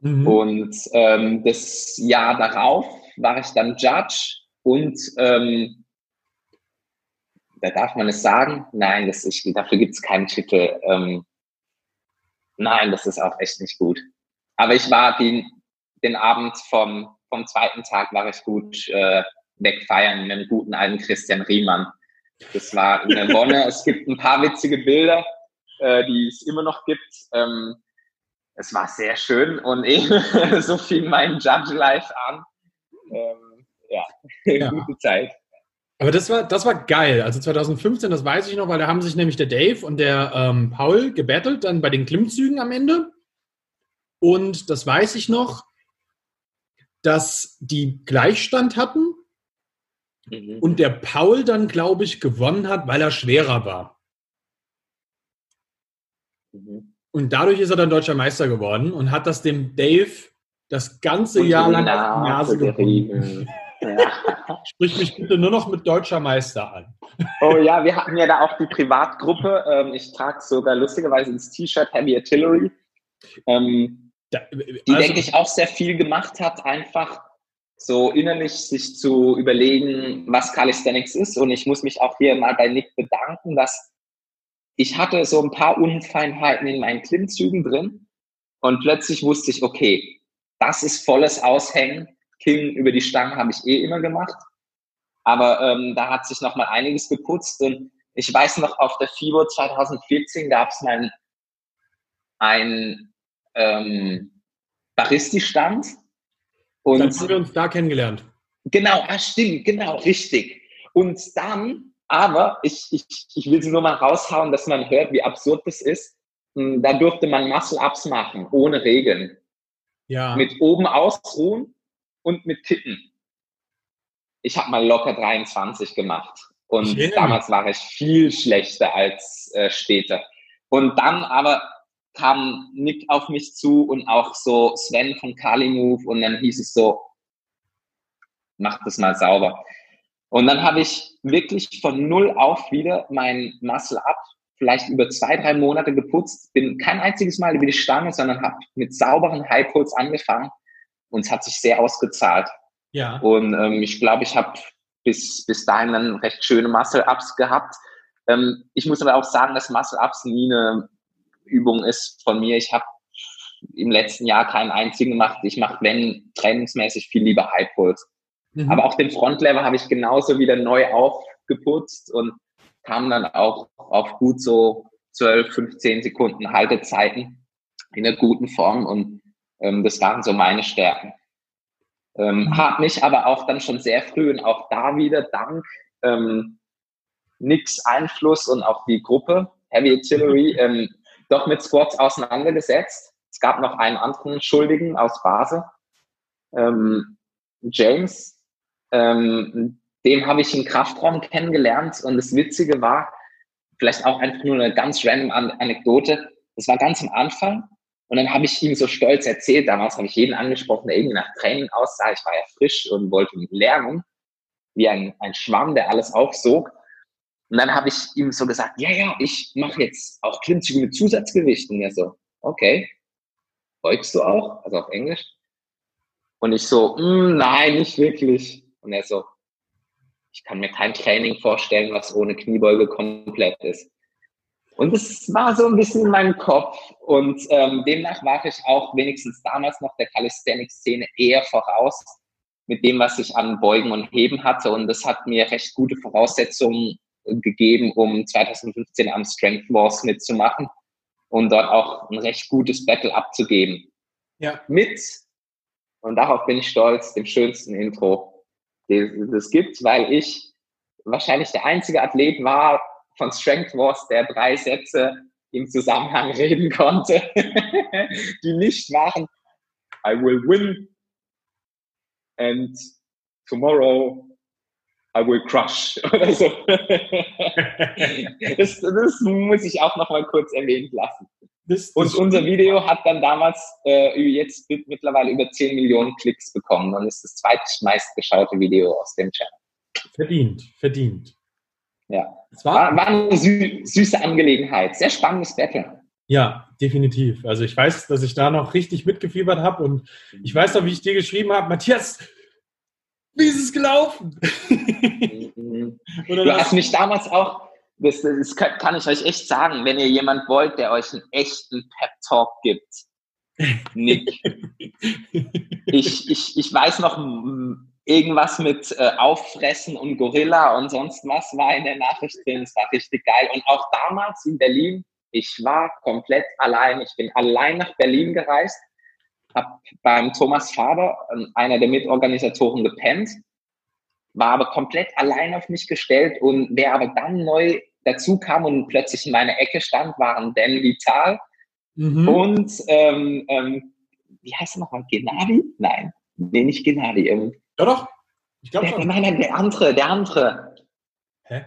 mhm. Und ähm, das Jahr darauf war ich dann Judge und ähm, da darf man es sagen, nein, das ist, dafür gibt es keinen Titel. Ähm, Nein, das ist auch echt nicht gut. Aber ich war den, den Abend vom, vom zweiten Tag war ich gut äh, wegfeiern mit dem guten alten Christian Riemann. Das war eine Wonne. es gibt ein paar witzige Bilder, äh, die es immer noch gibt. Ähm, es war sehr schön und eben so fing mein Judge Life an. Ähm, ja, ja, gute Zeit. Aber das war, das war geil. Also 2015, das weiß ich noch, weil da haben sich nämlich der Dave und der ähm, Paul gebettelt, dann bei den Klimmzügen am Ende. Und das weiß ich noch, dass die Gleichstand hatten mhm. und der Paul dann, glaube ich, gewonnen hat, weil er schwerer war. Mhm. Und dadurch ist er dann deutscher Meister geworden und hat das dem Dave das ganze und Jahr lang auf die Nase gebunden. Ja. Sprich mich bitte nur noch mit deutscher Meister an. Oh ja, wir hatten ja da auch die Privatgruppe. Ähm, ich trage sogar lustigerweise das T-Shirt Heavy Artillery. Ähm, da, also, die, denke ich, auch sehr viel gemacht hat, einfach so innerlich sich zu überlegen, was Calisthenics ist. Und ich muss mich auch hier mal bei Nick bedanken, dass ich hatte so ein paar Unfeinheiten in meinen Klimmzügen drin. Und plötzlich wusste ich, okay, das ist volles Aushängen. King über die Stange habe ich eh immer gemacht. Aber ähm, da hat sich noch mal einiges geputzt. Und ich weiß noch, auf der FIBO 2014 gab es mal ein ähm, Baristi-Stand. Und dann haben wir uns da kennengelernt. Genau, ah, stimmt, genau, richtig. Und dann, aber ich, ich, ich will sie nur mal raushauen, dass man hört, wie absurd das ist. Hm, da durfte man Muscle-Ups machen, ohne Regeln. Ja. Mit oben ausruhen und mit Kippen. Ich habe mal locker 23 gemacht. Und damals war ich viel schlechter als äh, später. Und dann aber kam Nick auf mich zu und auch so Sven von Kali Move und dann hieß es so, mach das mal sauber. Und dann habe ich wirklich von null auf wieder mein Muscle Up vielleicht über zwei, drei Monate geputzt, bin kein einziges Mal über die Stange, sondern habe mit sauberen High Pulls angefangen und es hat sich sehr ausgezahlt. Ja. Und ähm, ich glaube, ich habe bis, bis dahin dann recht schöne Muscle-Ups gehabt. Ähm, ich muss aber auch sagen, dass Muscle-Ups nie eine Übung ist von mir. Ich habe im letzten Jahr keinen einzigen gemacht. Ich mache, wenn, trainingsmäßig viel lieber High Pulls. Mhm. Aber auch den Frontlever habe ich genauso wieder neu aufgeputzt und kam dann auch auf gut so 12, 15 Sekunden Haltezeiten in einer guten Form und ähm, das waren so meine Stärken. Ähm, mhm. Habe mich aber auch dann schon sehr früh und auch da wieder dank ähm, Nicks Einfluss und auch die Gruppe Heavy Artillery ähm, doch mit Squats auseinandergesetzt. Es gab noch einen anderen Schuldigen aus Basel, ähm, James. Ähm, den habe ich im Kraftraum kennengelernt und das Witzige war, vielleicht auch einfach nur eine ganz random Anekdote, das war ganz am Anfang und dann habe ich ihm so stolz erzählt, damals habe ich jeden angesprochen, der irgendwie nach Training aussah, ich war ja frisch und wollte lernen, wie ein, ein Schwamm, der alles aufsog. Und dann habe ich ihm so gesagt, ja, ja, ich mache jetzt auch Klimmzüge mit Zusatzgewicht. Und er so, okay, beugst du auch? Also auf Englisch. Und ich so, mm, nein, nicht wirklich. Und er so, ich kann mir kein Training vorstellen, was ohne Kniebeuge komplett ist. Und das war so ein bisschen in meinem Kopf. Und ähm, demnach war ich auch wenigstens damals noch der Calisthenics-Szene eher voraus mit dem, was ich an Beugen und Heben hatte. Und das hat mir recht gute Voraussetzungen gegeben, um 2015 am Strength Wars mitzumachen und dort auch ein recht gutes Battle abzugeben. Ja. Mit, und darauf bin ich stolz, dem schönsten Intro, das es gibt, weil ich wahrscheinlich der einzige Athlet war von Strength Wars, der drei Sätze im Zusammenhang reden konnte, die nicht waren I will win and tomorrow I will crush oder so. das, das muss ich auch noch mal kurz erwähnt lassen. Das, das und unser Video hat dann damals äh, jetzt mittlerweile über 10 Millionen Klicks bekommen und ist das zweitmeistgeschaute Video aus dem Channel. Verdient, verdient. Ja, war, war, eine sü süße Angelegenheit. Sehr spannendes Battle. Ja, definitiv. Also ich weiß, dass ich da noch richtig mitgefiebert habe und ich weiß noch, wie ich dir geschrieben habe, Matthias, wie ist es gelaufen? Mhm. du hast mich damals auch, das, das kann ich euch echt sagen, wenn ihr jemand wollt, der euch einen echten Pep-Talk gibt, Nick. ich, ich, ich weiß noch, irgendwas mit äh, Auffressen und Gorilla und sonst was war in der Nachricht drin. Es war richtig geil. Und auch damals in Berlin, ich war komplett allein. Ich bin allein nach Berlin gereist, habe beim Thomas Faber, ähm, einer der Mitorganisatoren, gepennt, war aber komplett allein auf mich gestellt. Und wer aber dann neu dazu kam und plötzlich in meiner Ecke stand, waren Dan Vital mhm. und ähm, ähm, wie heißt er nochmal? Gennady? Nein, nee, nicht Gennady. Ähm, ja doch, ich glaube schon. Nein, nein, der andere, der andere. Hä?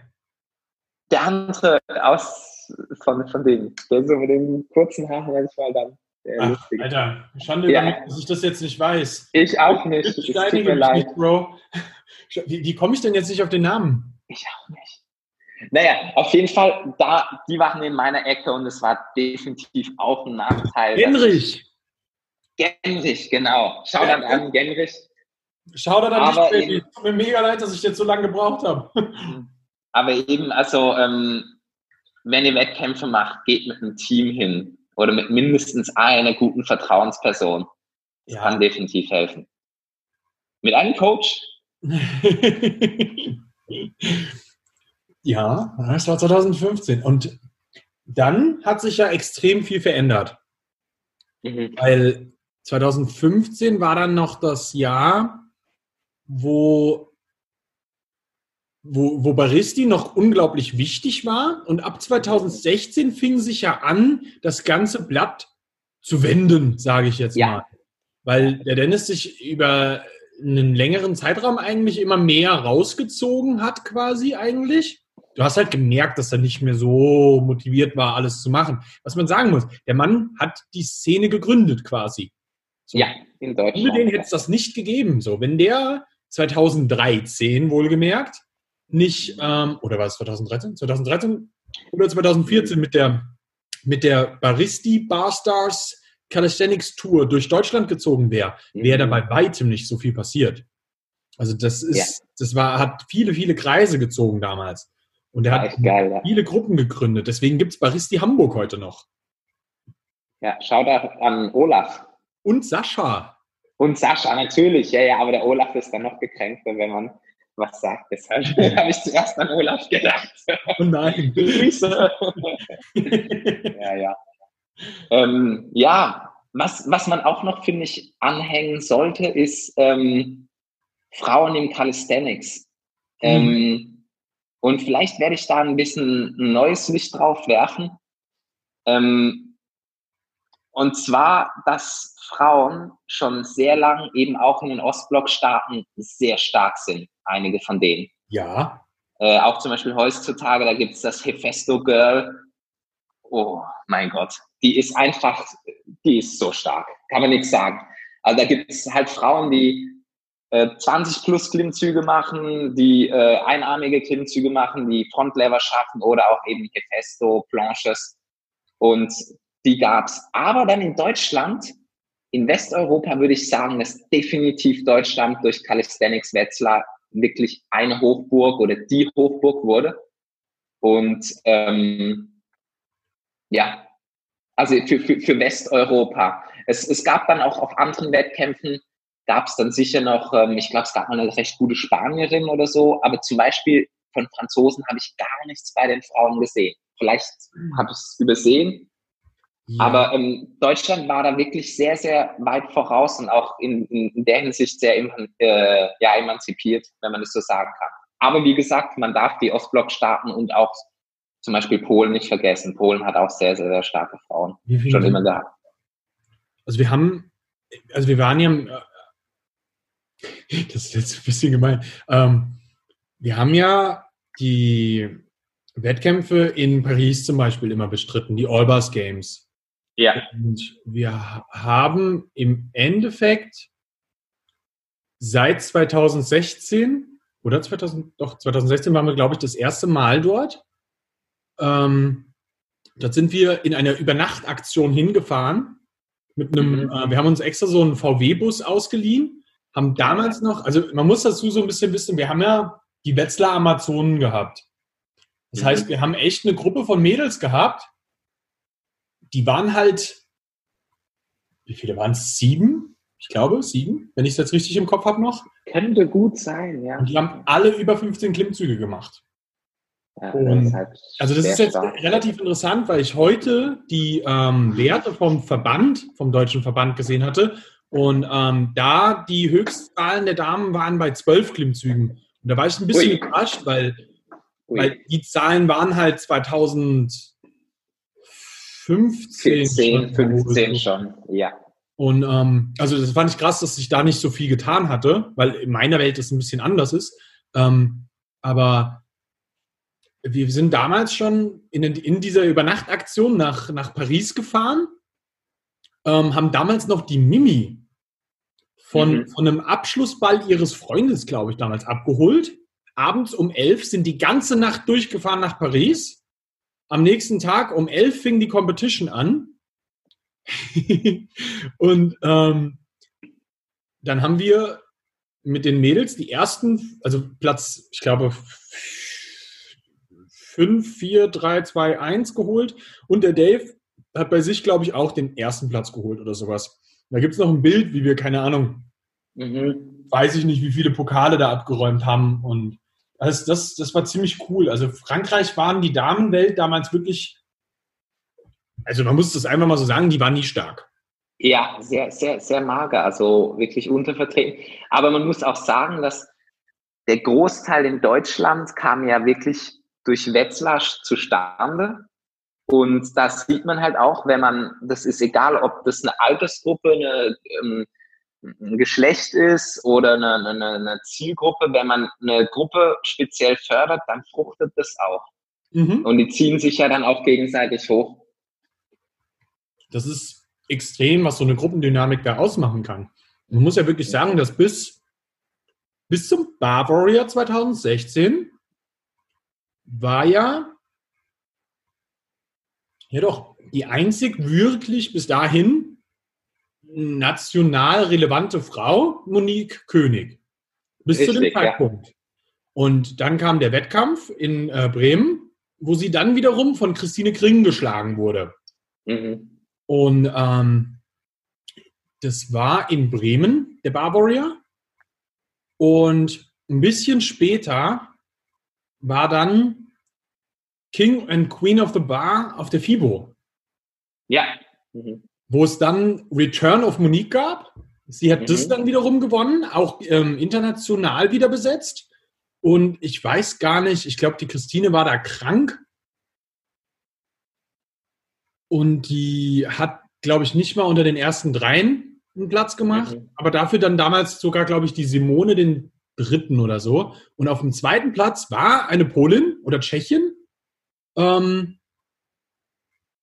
Der andere aus von, von dem, der so mit den kurzen Haaren manchmal dann. Ach, Alter, Schande ja. damit, dass ich das jetzt nicht weiß. Ich auch nicht. Ich steinige mich leid. nicht, Bro. Wie, wie komme ich denn jetzt nicht auf den Namen? Ich auch nicht. Naja, auf jeden Fall, da, die waren in meiner Ecke und es war definitiv auch ein Nachteil. Genrich! Genrich, genau. Schau dann an, Genrich. Schau dann an dich, Tut mir mega leid, dass ich jetzt so lange gebraucht habe. Aber eben, also, ähm, wenn ihr Wettkämpfe macht, geht mit einem Team hin oder mit mindestens einer guten Vertrauensperson. Das ja. kann definitiv helfen. Mit einem Coach. Ja, das war 2015. Und dann hat sich ja extrem viel verändert. Mhm. Weil 2015 war dann noch das Jahr, wo, wo, wo Baristi noch unglaublich wichtig war. Und ab 2016 fing sich ja an, das ganze Blatt zu wenden, sage ich jetzt ja. mal. Weil der Dennis sich über einen längeren Zeitraum eigentlich immer mehr rausgezogen hat, quasi eigentlich du hast halt gemerkt, dass er nicht mehr so motiviert war, alles zu machen. Was man sagen muss, der Mann hat die Szene gegründet quasi. So. Ja, in Deutschland. Ohne den hätte es das nicht gegeben. So, wenn der 2013 wohlgemerkt nicht, ähm, oder war es 2013? 2013 oder 2014 mit der, mit der Baristi Barstars Calisthenics Tour durch Deutschland gezogen wäre, wäre da mhm. bei weitem nicht so viel passiert. Also das ist, ja. das war, hat viele, viele Kreise gezogen damals. Und er hat geil, ja. viele Gruppen gegründet. Deswegen gibt es Baristi Hamburg heute noch. Ja, schau da an Olaf. Und Sascha. Und Sascha, natürlich. Ja, ja, aber der Olaf ist dann noch gekränkter, wenn man was sagt. Deshalb habe ich zuerst an Olaf gedacht. Oh nein. Grüße. ja, ja. Ähm, ja, was, was man auch noch, finde ich, anhängen sollte, ist ähm, Frauen im Calisthenics. Mhm. Ähm, und vielleicht werde ich da ein bisschen ein neues Licht drauf werfen. Ähm, und zwar, dass Frauen schon sehr lang eben auch in den Ostblockstaaten sehr stark sind, einige von denen. Ja. Äh, auch zum Beispiel heutzutage, da gibt es das Hefesto Girl. Oh mein Gott, die ist einfach, die ist so stark, kann man nichts sagen. Also da gibt es halt Frauen, die 20 äh, plus Klimmzüge machen, die äh, einarmige Klimmzüge machen, die Frontlever schaffen oder auch eben Hefesto, Planches. Und die gab's. Aber dann in Deutschland, in Westeuropa würde ich sagen, dass definitiv Deutschland durch Calisthenics Wetzlar wirklich eine Hochburg oder die Hochburg wurde. Und ähm, ja, also für, für, für Westeuropa. Es, es gab dann auch auf anderen Wettkämpfen gab es dann sicher noch, ähm, ich glaube, es gab mal eine recht gute Spanierin oder so, aber zum Beispiel von Franzosen habe ich gar nichts bei den Frauen gesehen. Vielleicht habe ich es übersehen. Ja. Aber ähm, Deutschland war da wirklich sehr, sehr weit voraus und auch in, in, der Hinsicht sehr äh, ja, emanzipiert, wenn man das so sagen kann. Aber wie gesagt, man darf die Ostblockstaaten und auch zum Beispiel Polen nicht vergessen. Polen hat auch sehr, sehr, sehr starke Frauen. Schon immer gehabt. Also wir haben, also wir waren ja das ist jetzt ein bisschen gemein. Ähm, wir haben ja die Wettkämpfe in Paris zum Beispiel immer bestritten, die Albers Games. Ja. Und wir haben im Endeffekt seit 2016 oder 2000, doch 2016 waren wir, glaube ich, das erste Mal dort. Ähm, dort sind wir in einer Übernachtaktion hingefahren. Mit einem, mhm. äh, wir haben uns extra so einen VW-Bus ausgeliehen haben damals noch, also man muss dazu so ein bisschen wissen, wir haben ja die Wetzlar Amazonen gehabt. Das mhm. heißt, wir haben echt eine Gruppe von Mädels gehabt, die waren halt, wie viele waren es? Sieben? Ich glaube, sieben, wenn ich es jetzt richtig im Kopf habe noch. Könnte gut sein, ja. Und die haben alle über 15 Klimmzüge gemacht. Ja, und, halt also das ist jetzt stark. relativ interessant, weil ich heute die ähm, Werte vom Verband, vom deutschen Verband gesehen hatte. Und ähm, da die Höchstzahlen der Damen waren bei zwölf Klimmzügen. Und da war ich ein bisschen Ui. überrascht, weil, weil die Zahlen waren halt 2015 14, 15 schon, ja. Und ähm, also das fand ich krass, dass sich da nicht so viel getan hatte, weil in meiner Welt das ein bisschen anders ist. Ähm, aber wir sind damals schon in, in dieser Übernachtaktion nach, nach Paris gefahren, ähm, haben damals noch die Mimi von, mhm. von einem Abschlussball ihres Freundes, glaube ich, damals abgeholt. Abends um elf sind die ganze Nacht durchgefahren nach Paris. Am nächsten Tag um elf fing die Competition an. und ähm, dann haben wir mit den Mädels die ersten, also Platz, ich glaube, 5, 4, 3, 2, 1 geholt. Und der Dave hat bei sich, glaube ich, auch den ersten Platz geholt oder sowas. Da gibt es noch ein Bild, wie wir, keine Ahnung, mhm. weiß ich nicht, wie viele Pokale da abgeräumt haben. Und das, das, das war ziemlich cool. Also Frankreich waren die Damenwelt damals wirklich also man muss das einfach mal so sagen, die war nie stark. Ja, sehr, sehr, sehr mager, also wirklich untervertreten. Aber man muss auch sagen, dass der Großteil in Deutschland kam ja wirklich durch Wetzlar zustande. Und das sieht man halt auch, wenn man, das ist egal, ob das eine Altersgruppe, eine, ähm, ein Geschlecht ist oder eine, eine, eine, Zielgruppe, wenn man eine Gruppe speziell fördert, dann fruchtet das auch. Mhm. Und die ziehen sich ja dann auch gegenseitig hoch. Das ist extrem, was so eine Gruppendynamik da ausmachen kann. Man muss ja wirklich sagen, dass bis, bis zum Bavaria 2016 war ja, ja doch, die einzig wirklich bis dahin national relevante Frau, Monique König. Bis Richtig, zu dem Zeitpunkt. Ja. Und dann kam der Wettkampf in äh, Bremen, wo sie dann wiederum von Christine Kring geschlagen wurde. Mhm. Und ähm, das war in Bremen, der Barbaria. Und ein bisschen später war dann King and Queen of the Bar auf der FIBO. Ja. Mhm. Wo es dann Return of Monique gab. Sie hat mhm. das dann wiederum gewonnen, auch ähm, international wieder besetzt. Und ich weiß gar nicht, ich glaube, die Christine war da krank und die hat, glaube ich, nicht mal unter den ersten dreien einen Platz gemacht, mhm. aber dafür dann damals sogar, glaube ich, die Simone den dritten oder so. Und auf dem zweiten Platz war eine Polin oder Tschechin. Ähm,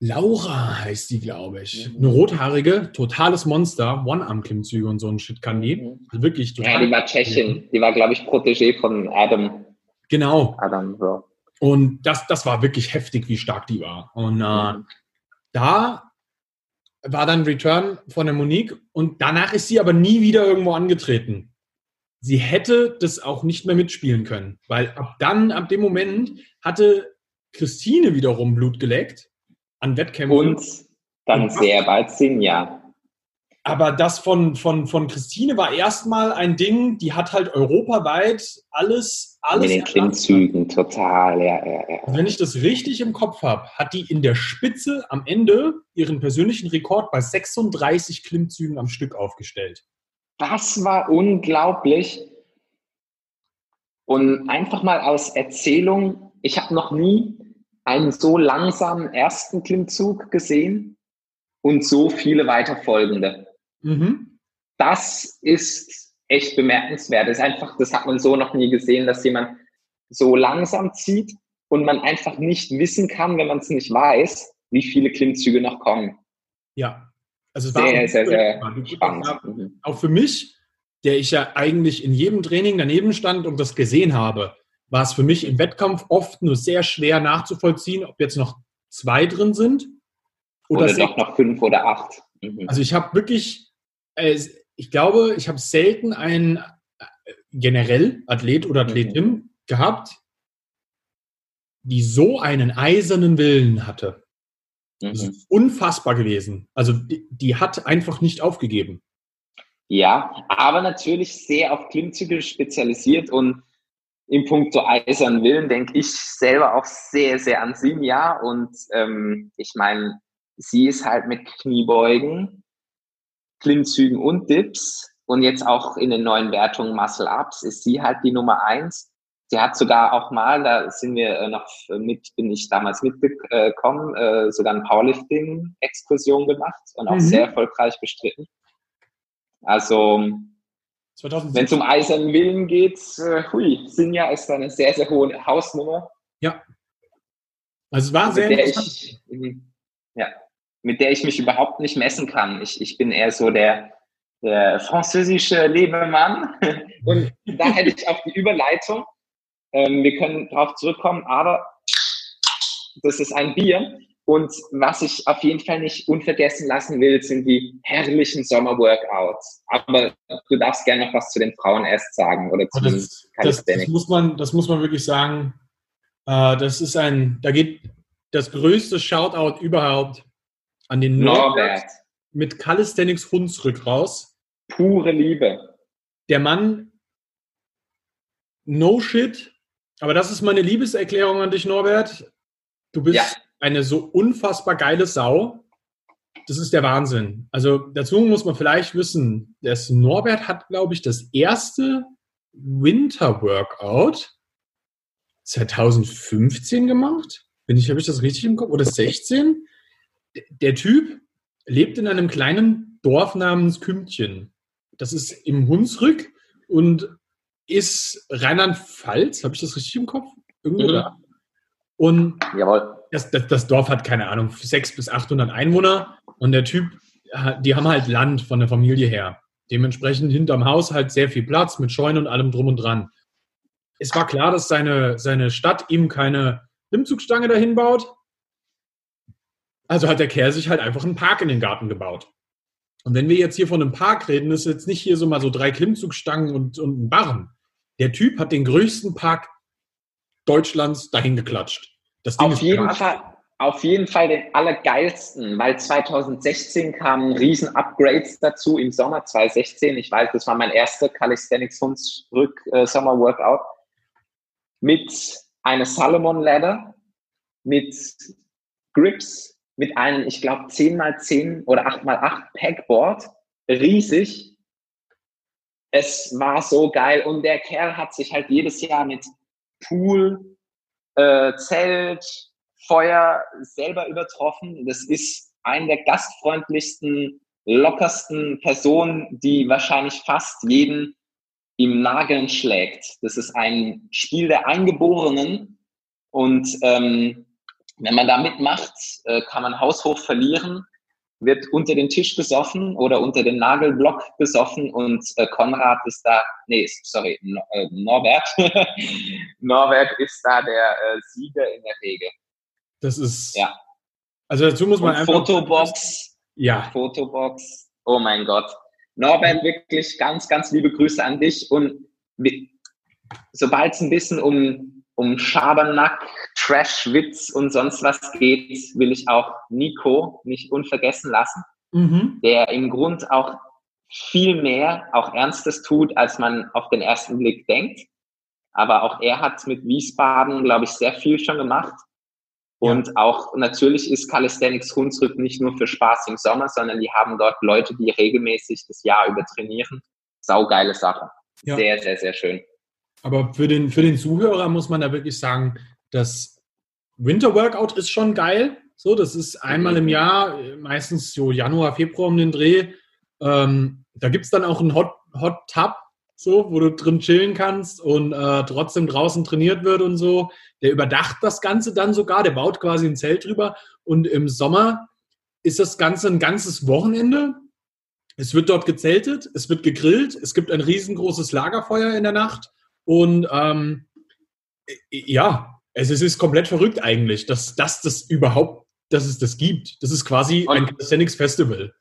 Laura heißt die, glaube ich. Mhm. Eine rothaarige, totales Monster, One-Arm-Klimmzüge und so ein Shit kann die. Mhm. Also wirklich total. Ja, die war Tschechin. Die war, glaube ich, Protégé von Adam. Genau. Adam, so. Und das, das war wirklich heftig, wie stark die war. Und äh, mhm da war dann Return von der Monique und danach ist sie aber nie wieder irgendwo angetreten. Sie hätte das auch nicht mehr mitspielen können, weil ab dann, ab dem Moment hatte Christine wiederum Blut geleckt an Wettkämpfen. Und dann und sehr bald Sinja. Aber das von, von, von Christine war erstmal ein Ding, die hat halt europaweit alles, alles. In den Klimmzügen, total, ja, ja, ja. Wenn ich das richtig im Kopf habe, hat die in der Spitze am Ende ihren persönlichen Rekord bei 36 Klimmzügen am Stück aufgestellt. Das war unglaublich. Und einfach mal aus Erzählung, ich habe noch nie einen so langsamen ersten Klimmzug gesehen und so viele weiterfolgende. Mhm. Das ist echt bemerkenswert. Das ist einfach, das hat man so noch nie gesehen, dass jemand so langsam zieht und man einfach nicht wissen kann, wenn man es nicht weiß, wie viele Klimmzüge noch kommen. Ja, also es war sehr, sehr, sehr, sehr spannend. Mhm. Auch für mich, der ich ja eigentlich in jedem Training daneben stand und das gesehen habe, war es für mich im Wettkampf oft nur sehr schwer nachzuvollziehen, ob jetzt noch zwei drin sind oder, oder doch noch fünf oder acht. Mhm. Also ich habe wirklich äh, ich glaube, ich habe selten einen äh, generell Athlet oder Athletin mhm. gehabt, die so einen eisernen Willen hatte. Mhm. Das ist unfassbar gewesen. Also die, die, hat einfach nicht aufgegeben. Ja, aber natürlich sehr auf Klimmzüge spezialisiert und im Punkt so eisernen Willen denke ich selber auch sehr, sehr an Sinja und ähm, ich meine, sie ist halt mit Kniebeugen, Klimmzügen und Dips und jetzt auch in den neuen Wertungen Muscle Ups ist sie halt die Nummer eins. Sie hat sogar auch mal, da sind wir äh, noch mit, bin ich damals mitgekommen, äh, sogar eine Powerlifting-Exkursion gemacht und auch mhm. sehr erfolgreich bestritten. Also, wenn es um eisernen Willen geht, äh, hui, Sinja ist da eine sehr, sehr hohe Hausnummer. Ja. Also es war sehr interessant. Ich, ja, mit der ich mich überhaupt nicht messen kann. Ich, ich bin eher so der, der französische Lebemann. Und da hätte ich auch die Überleitung. Ähm, wir können darauf zurückkommen, aber das ist ein Bier. Und was ich auf jeden Fall nicht unvergessen lassen will, sind die herrlichen Sommerworkouts. Aber du darfst gerne noch was zu den Frauen erst sagen oder zu das, das, das, muss man, das muss man wirklich sagen. Äh, das ist ein, da geht das größte Shoutout überhaupt an den Norbert, Norbert mit Calisthenics Hunsrück raus. Pure Liebe. Der Mann, no shit, aber das ist meine Liebeserklärung an dich, Norbert. Du bist ja. Eine so unfassbar geile Sau. Das ist der Wahnsinn. Also dazu muss man vielleicht wissen, dass Norbert hat, glaube ich, das erste Winter-Workout 2015 gemacht. Bin ich, habe ich das richtig im Kopf? Oder 16? Der Typ lebt in einem kleinen Dorf namens Kümmchen. Das ist im Hunsrück und ist Rheinland-Pfalz, habe ich das richtig im Kopf? Irgendwo mhm. da. Und Jawohl. Das, das, das, Dorf hat, keine Ahnung, 600 bis 800 Einwohner und der Typ, die haben halt Land von der Familie her. Dementsprechend hinterm Haus halt sehr viel Platz mit Scheunen und allem drum und dran. Es war klar, dass seine, seine Stadt ihm keine Klimmzugstange dahin baut. Also hat der Kerl sich halt einfach einen Park in den Garten gebaut. Und wenn wir jetzt hier von einem Park reden, ist jetzt nicht hier so mal so drei Klimmzugstangen und, und ein Barren. Der Typ hat den größten Park Deutschlands dahin geklatscht. Auf jeden Fall, auf jeden Fall den allergeilsten, weil 2016 kamen riesen Upgrades dazu im Sommer 2016. Ich weiß, das war mein erster Calisthenics Hunsrück äh, Sommer Workout mit einer Salomon Ladder, mit Grips, mit einem, ich glaube, 10x10 oder 8x8 Packboard, riesig, es war so geil. Und der Kerl hat sich halt jedes Jahr mit Pool, äh, Zelt, Feuer selber übertroffen. Das ist eine der gastfreundlichsten, lockersten Personen, die wahrscheinlich fast jeden im Nageln schlägt. Das ist ein Spiel der Eingeborenen und ähm, wenn man da mitmacht, äh, kann man haushoch verlieren wird unter den Tisch gesoffen oder unter den Nagelblock gesoffen und äh, Konrad ist da, nee, sorry, no, äh, Norbert. Norbert ist da der äh, Sieger in der Regel. Das ist. Ja. Also dazu muss man und einfach. Fotobox. Ja. Fotobox. Oh mein Gott. Norbert, wirklich ganz, ganz liebe Grüße an dich und sobald es ein bisschen um um Schabernack, Trash, Witz und sonst was geht, will ich auch Nico nicht unvergessen lassen, mhm. der im Grund auch viel mehr, auch Ernstes tut, als man auf den ersten Blick denkt. Aber auch er hat mit Wiesbaden, glaube ich, sehr viel schon gemacht. Und ja. auch natürlich ist Calisthenics Hunsrück nicht nur für Spaß im Sommer, sondern die haben dort Leute, die regelmäßig das Jahr über trainieren. Saugeile Sache. Ja. Sehr, sehr, sehr schön. Aber für den, für den Zuhörer muss man da wirklich sagen, das Winter Workout ist schon geil. So, das ist einmal im Jahr, meistens so Januar, Februar um den Dreh. Ähm, da gibt es dann auch einen Hot, Hot Tub, so, wo du drin chillen kannst und äh, trotzdem draußen trainiert wird und so. Der überdacht das Ganze dann sogar, der baut quasi ein Zelt drüber. Und im Sommer ist das Ganze ein ganzes Wochenende. Es wird dort gezeltet, es wird gegrillt, es gibt ein riesengroßes Lagerfeuer in der Nacht. Und ähm, ja, es, es ist komplett verrückt eigentlich, dass, dass das überhaupt, dass es das gibt. Das ist quasi und, ein Calisthenics Festival.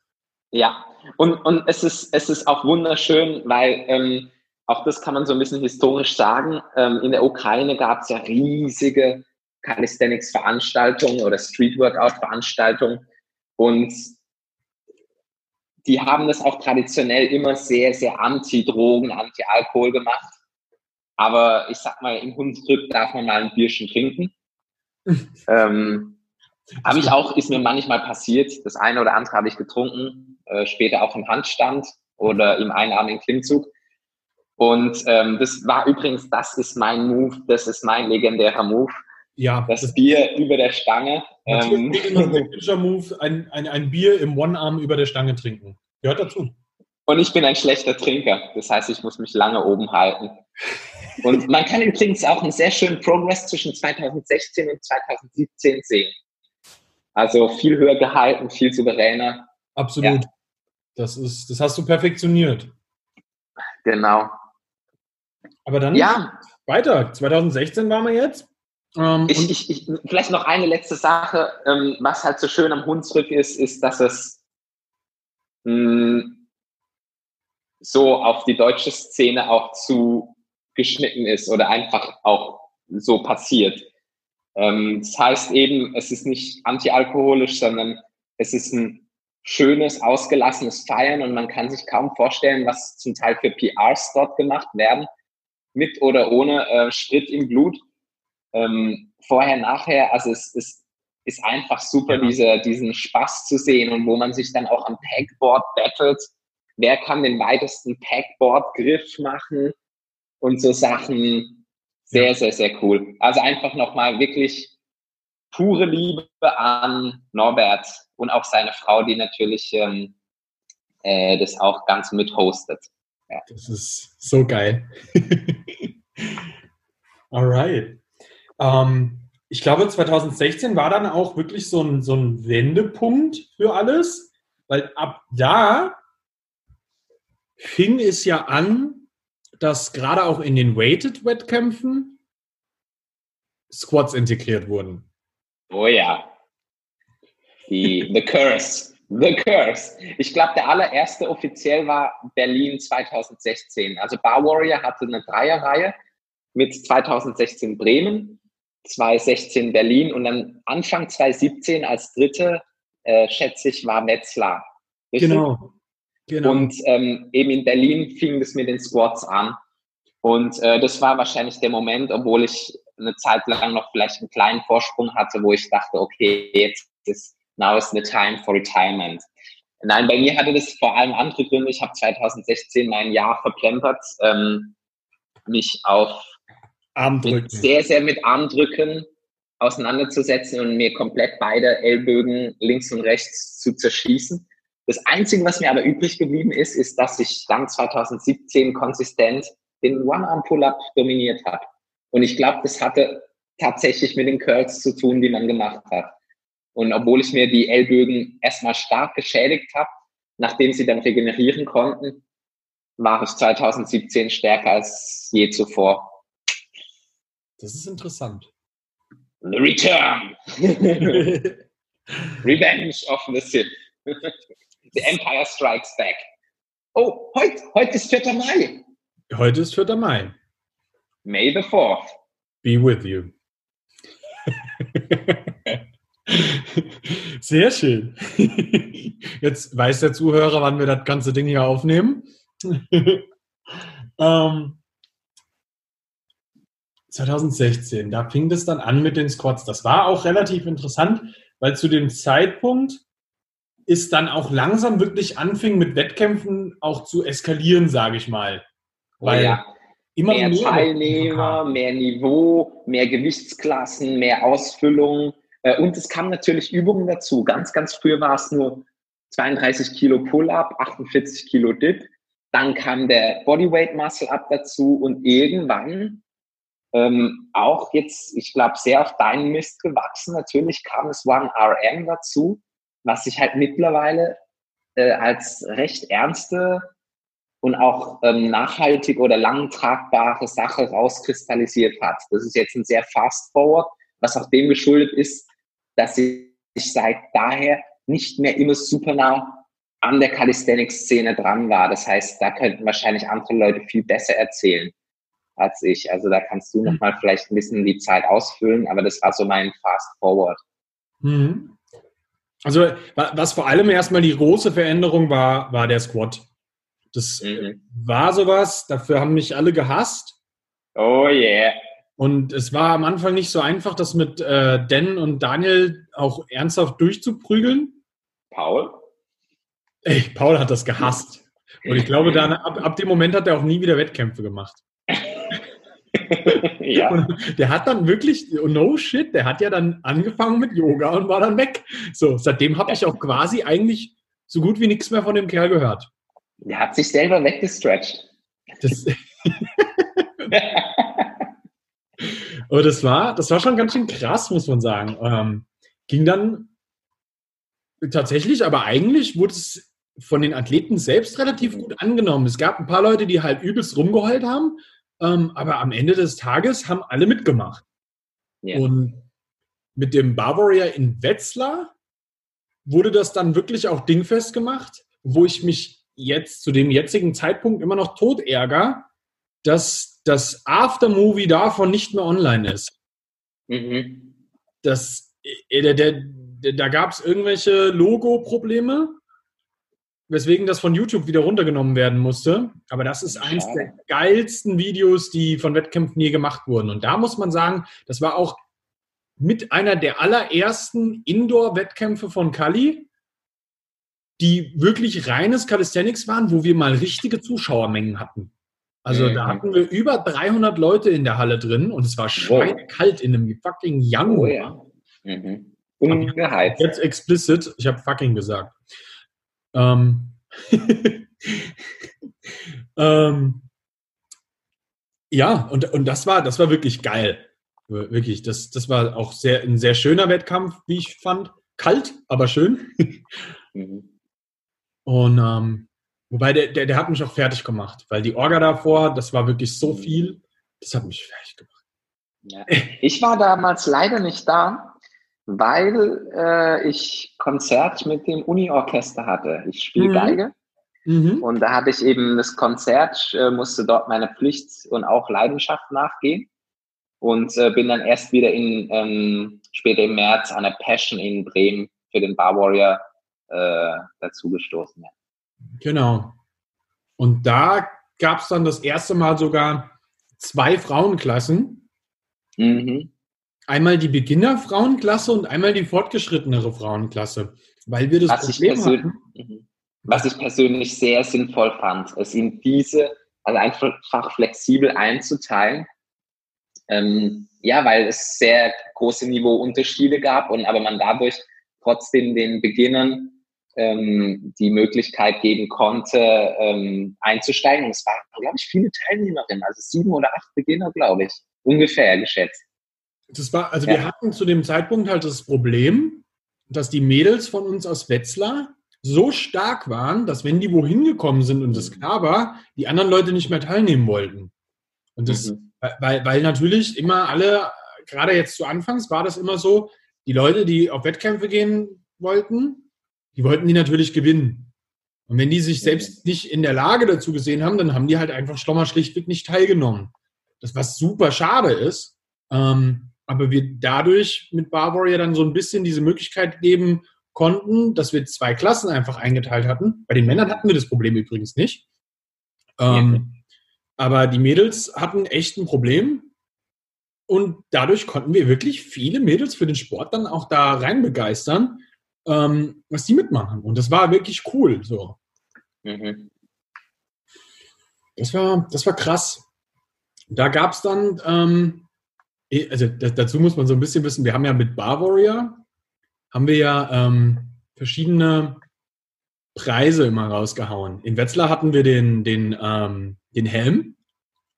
Ja, und, und es, ist, es ist auch wunderschön, weil ähm, auch das kann man so ein bisschen historisch sagen. Ähm, in der Ukraine gab es ja riesige Calisthenics-Veranstaltung oder Street-Workout-Veranstaltung und die haben das auch traditionell immer sehr, sehr anti-Drogen, anti-Alkohol gemacht. Aber ich sag mal, im Hunsrück darf man mal ein Bierchen trinken. ähm, habe ich auch, ist mir manchmal passiert. Das eine oder andere habe ich getrunken, äh, später auch im Handstand oder im einarmigen Klimmzug. Und ähm, das war übrigens, das ist mein Move, das ist mein legendärer Move. Ja. Das, das Bier über der Stange. Ähm, Move, ein, ein, ein Bier im One-Arm über der Stange trinken. Gehört dazu. Und ich bin ein schlechter Trinker. Das heißt, ich muss mich lange oben halten. Und man kann übrigens auch einen sehr schönen Progress zwischen 2016 und 2017 sehen. Also viel höher gehalten, viel souveräner. Absolut. Ja. Das, ist, das hast du perfektioniert. Genau. Aber dann ja. weiter. 2016 waren wir jetzt. Ähm, ich, ich, ich, vielleicht noch eine letzte Sache. Ähm, was halt so schön am Hunsrück ist, ist, dass es mh, hm, so auf die deutsche Szene auch zu geschnitten ist oder einfach auch so passiert. Ähm, das heißt eben, es ist nicht antialkoholisch, sondern es ist ein schönes, ausgelassenes Feiern und man kann sich kaum vorstellen, was zum Teil für PRs dort gemacht werden, mit oder ohne äh, Sprit im Blut. Ähm, vorher, nachher, also es, es ist einfach super, ja. diese, diesen Spaß zu sehen und wo man sich dann auch am Packboard battelt. Wer kann den weitesten Packboard-Griff machen? Und so Sachen. Sehr, sehr, sehr cool. Also einfach nochmal wirklich pure Liebe an Norbert und auch seine Frau, die natürlich ähm, äh, das auch ganz mit hostet. Ja. Das ist so geil. Alright. Ähm, ich glaube, 2016 war dann auch wirklich so ein, so ein Wendepunkt für alles, weil ab da fing es ja an, dass gerade auch in den Weighted-Wettkämpfen Squats integriert wurden. Oh ja. Die, the Curse. The Curse. Ich glaube, der allererste offiziell war Berlin 2016. Also Bar Warrior hatte eine Dreierreihe mit 2016 Bremen, 2016 Berlin und dann Anfang 2017 als dritte, äh, schätze ich, war Metzler. Richtig? Genau. Genau. Und ähm, eben in Berlin fing es mit den Squats an. Und äh, das war wahrscheinlich der Moment, obwohl ich eine Zeit lang noch vielleicht einen kleinen Vorsprung hatte, wo ich dachte, okay, jetzt ist now is the time for retirement. Nein, bei mir hatte das vor allem andere Gründe. Ich habe 2016 mein Jahr verplempert, ähm, mich auf Armdrücken. sehr, sehr mit Armdrücken auseinanderzusetzen und mir komplett beide Ellbögen links und rechts zu zerschießen. Das Einzige, was mir aber übrig geblieben ist, ist, dass ich dann 2017 konsistent den One-Arm-Pull-Up dominiert habe. Und ich glaube, das hatte tatsächlich mit den Curls zu tun, die man gemacht hat. Und obwohl ich mir die Ellbögen erstmal stark geschädigt habe, nachdem sie dann regenerieren konnten, war ich 2017 stärker als je zuvor. Das ist interessant. The Return. Revenge of the Sith. The Empire Strikes Back. Oh, heute, heute ist 4. Mai. Heute ist 4. Mai. May the 4th. Be with you. Sehr schön. Jetzt weiß der Zuhörer, wann wir das ganze Ding hier aufnehmen. ähm, 2016, da fing das dann an mit den Squats. Das war auch relativ interessant, weil zu dem Zeitpunkt ist dann auch langsam wirklich anfing mit Wettkämpfen auch zu eskalieren, sage ich mal. Weil ja. immer mehr, mehr Teilnehmer, mehr Niveau, mehr Gewichtsklassen, mehr Ausfüllung. Äh, und es kamen natürlich Übungen dazu. Ganz, ganz früh war es nur 32 Kilo Pull-Up, 48 Kilo Dip. Dann kam der Bodyweight Muscle Up dazu und irgendwann ähm, auch jetzt, ich glaube, sehr auf deinen Mist gewachsen. Natürlich kam es One RM dazu was sich halt mittlerweile äh, als recht ernste und auch ähm, nachhaltig oder lang tragbare Sache rauskristallisiert hat. Das ist jetzt ein sehr fast forward, was auch dem geschuldet ist, dass ich seit daher nicht mehr immer super nah an der Calisthenics-Szene dran war. Das heißt, da könnten wahrscheinlich andere Leute viel besser erzählen. als ich. Also da kannst du nochmal vielleicht ein bisschen die Zeit ausfüllen, aber das war so mein Fast Forward. Mhm. Also was vor allem erstmal die große Veränderung war, war der Squat. Das mhm. war sowas, dafür haben mich alle gehasst. Oh yeah. Und es war am Anfang nicht so einfach, das mit äh, Dan und Daniel auch ernsthaft durchzuprügeln. Paul? Ey, Paul hat das gehasst. Und ich glaube, dann, ab, ab dem Moment hat er auch nie wieder Wettkämpfe gemacht. ja. Und der hat dann wirklich, no shit, der hat ja dann angefangen mit Yoga und war dann weg. So, seitdem habe ich auch quasi eigentlich so gut wie nichts mehr von dem Kerl gehört. Der hat sich selber weggestretcht. Das Aber das war, das war schon ganz schön krass, muss man sagen. Ähm, ging dann tatsächlich, aber eigentlich wurde es von den Athleten selbst relativ gut angenommen. Es gab ein paar Leute, die halt übelst rumgeheult haben, ähm, aber am Ende des Tages haben alle mitgemacht. Yeah. Und mit dem Bavaria in Wetzlar wurde das dann wirklich auch dingfest gemacht, wo ich mich jetzt zu dem jetzigen Zeitpunkt immer noch tot ärgere, dass das Aftermovie davon nicht mehr online ist. Mhm. Das, äh, der, der, der, da gab es irgendwelche Logo-Probleme weswegen das von YouTube wieder runtergenommen werden musste. Aber das ist eins der geilsten Videos, die von Wettkämpfen je gemacht wurden. Und da muss man sagen, das war auch mit einer der allerersten Indoor-Wettkämpfe von Kali, die wirklich reines Calisthenics waren, wo wir mal richtige Zuschauermengen hatten. Also mhm. da hatten wir über 300 Leute in der Halle drin und es war schweinekalt in einem fucking Januar. Oh, ja. mhm. Ungeheizt. Jetzt explicit, ich habe fucking gesagt. Ähm, ähm, ja, und, und das war, das war wirklich geil. Wirklich, das, das war auch sehr, ein sehr schöner Wettkampf, wie ich fand. Kalt, aber schön. Mhm. Und ähm, wobei der, der, der hat mich auch fertig gemacht, weil die Orga davor, das war wirklich so mhm. viel, das hat mich fertig gemacht. Ja. Ich war damals leider nicht da, weil äh, ich Konzert mit dem Uni-Orchester hatte. Ich spiele mhm. Geige. Mhm. Und da hatte ich eben das Konzert, äh, musste dort meiner Pflicht und auch Leidenschaft nachgehen. Und äh, bin dann erst wieder in, ähm, später im März an der Passion in Bremen für den Bar Warrior äh, dazugestoßen. Genau. Und da gab es dann das erste Mal sogar zwei Frauenklassen. Mhm. Einmal die Beginner-Frauenklasse und einmal die fortgeschrittenere Frauenklasse, weil wir das was Problem ich hatten. Mhm. Was ich persönlich sehr sinnvoll fand, es in diese, also einfach flexibel einzuteilen. Ähm, ja, weil es sehr große Niveauunterschiede gab und aber man dadurch trotzdem den Beginnern ähm, die Möglichkeit geben konnte, ähm, einzusteigen. Und es waren, glaube ich, viele Teilnehmerinnen, also sieben oder acht Beginner, glaube ich, ungefähr geschätzt. Das war, also ja. wir hatten zu dem Zeitpunkt halt das Problem, dass die Mädels von uns aus Wetzlar so stark waren, dass wenn die wohin gekommen sind und das klar war, die anderen Leute nicht mehr teilnehmen wollten. Und das, mhm. weil, weil natürlich immer alle, gerade jetzt zu Anfangs war das immer so, die Leute, die auf Wettkämpfe gehen wollten, die wollten die natürlich gewinnen. Und wenn die sich selbst nicht in der Lage dazu gesehen haben, dann haben die halt einfach Stommer schlichtweg nicht teilgenommen. Das, was super schade ist. Ähm, aber wir dadurch mit Bar Warrior dann so ein bisschen diese Möglichkeit geben konnten, dass wir zwei Klassen einfach eingeteilt hatten. Bei den Männern hatten wir das Problem übrigens nicht. Ähm, ja. Aber die Mädels hatten echt ein Problem. Und dadurch konnten wir wirklich viele Mädels für den Sport dann auch da rein begeistern, ähm, was die mitmachen. Und das war wirklich cool. So. Mhm. Das, war, das war krass. Da gab es dann ähm, also dazu muss man so ein bisschen wissen, wir haben ja mit Bar Warrior, haben wir ja ähm, verschiedene Preise immer rausgehauen. In Wetzlar hatten wir den, den, ähm, den Helm,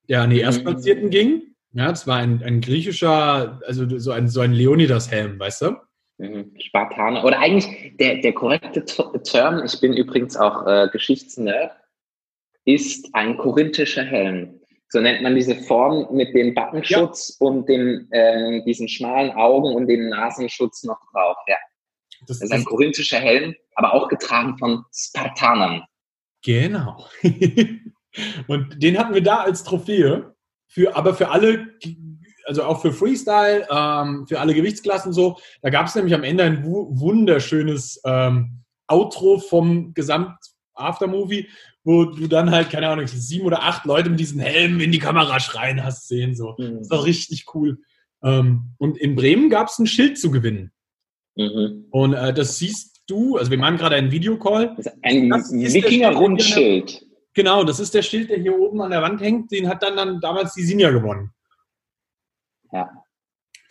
der an die mhm. Erstplatzierten mhm. ging. Ja, das war ein, ein griechischer, also so ein, so ein Leonidas-Helm, weißt du? Mhm. Spartaner. Oder eigentlich der, der korrekte Term, ich bin übrigens auch äh, Geschichtsnerd, ist ein korinthischer Helm. So nennt man diese Form mit dem Backenschutz ja. und dem, äh, diesen schmalen Augen und dem Nasenschutz noch drauf. Ja. Das, das ist ein korinthischer Helm, aber auch getragen von Spartanern. Genau. und den hatten wir da als Trophäe. für, aber für alle, also auch für Freestyle, ähm, für alle Gewichtsklassen so. Da gab es nämlich am Ende ein wunderschönes ähm, Outro vom Gesamt-Aftermovie, wo du dann halt, keine Ahnung, sieben oder acht Leute mit diesen Helmen in die Kamera schreien hast sehen. So. Mhm. Das doch richtig cool. Ähm, und in Bremen gab es ein Schild zu gewinnen. Mhm. Und äh, das siehst du, also wir machen gerade einen Videocall. Ein Wikinger-Rundschild. Genau, das ist der Schild, der hier oben an der Wand hängt. Den hat dann, dann damals die Sinja gewonnen. Ja.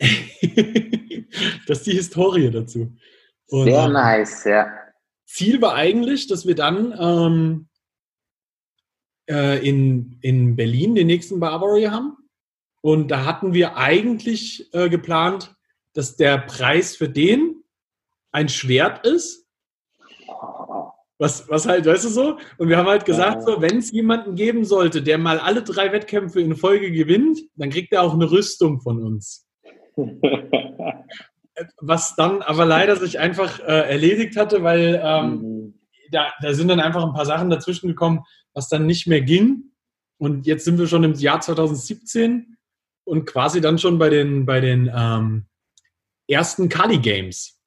das ist die Historie dazu. Und, Sehr ähm, nice, ja. Ziel war eigentlich, dass wir dann ähm, äh, in, in Berlin den nächsten Barbary haben. Und da hatten wir eigentlich äh, geplant, dass der Preis für den ein Schwert ist. Was, was halt, weißt du so? Und wir haben halt gesagt, so, wenn es jemanden geben sollte, der mal alle drei Wettkämpfe in Folge gewinnt, dann kriegt er auch eine Rüstung von uns. was dann aber leider sich einfach äh, erledigt hatte, weil ähm, mhm. da, da sind dann einfach ein paar Sachen dazwischen gekommen, was dann nicht mehr ging. Und jetzt sind wir schon im Jahr 2017 und quasi dann schon bei den, bei den ähm, ersten Kali Games.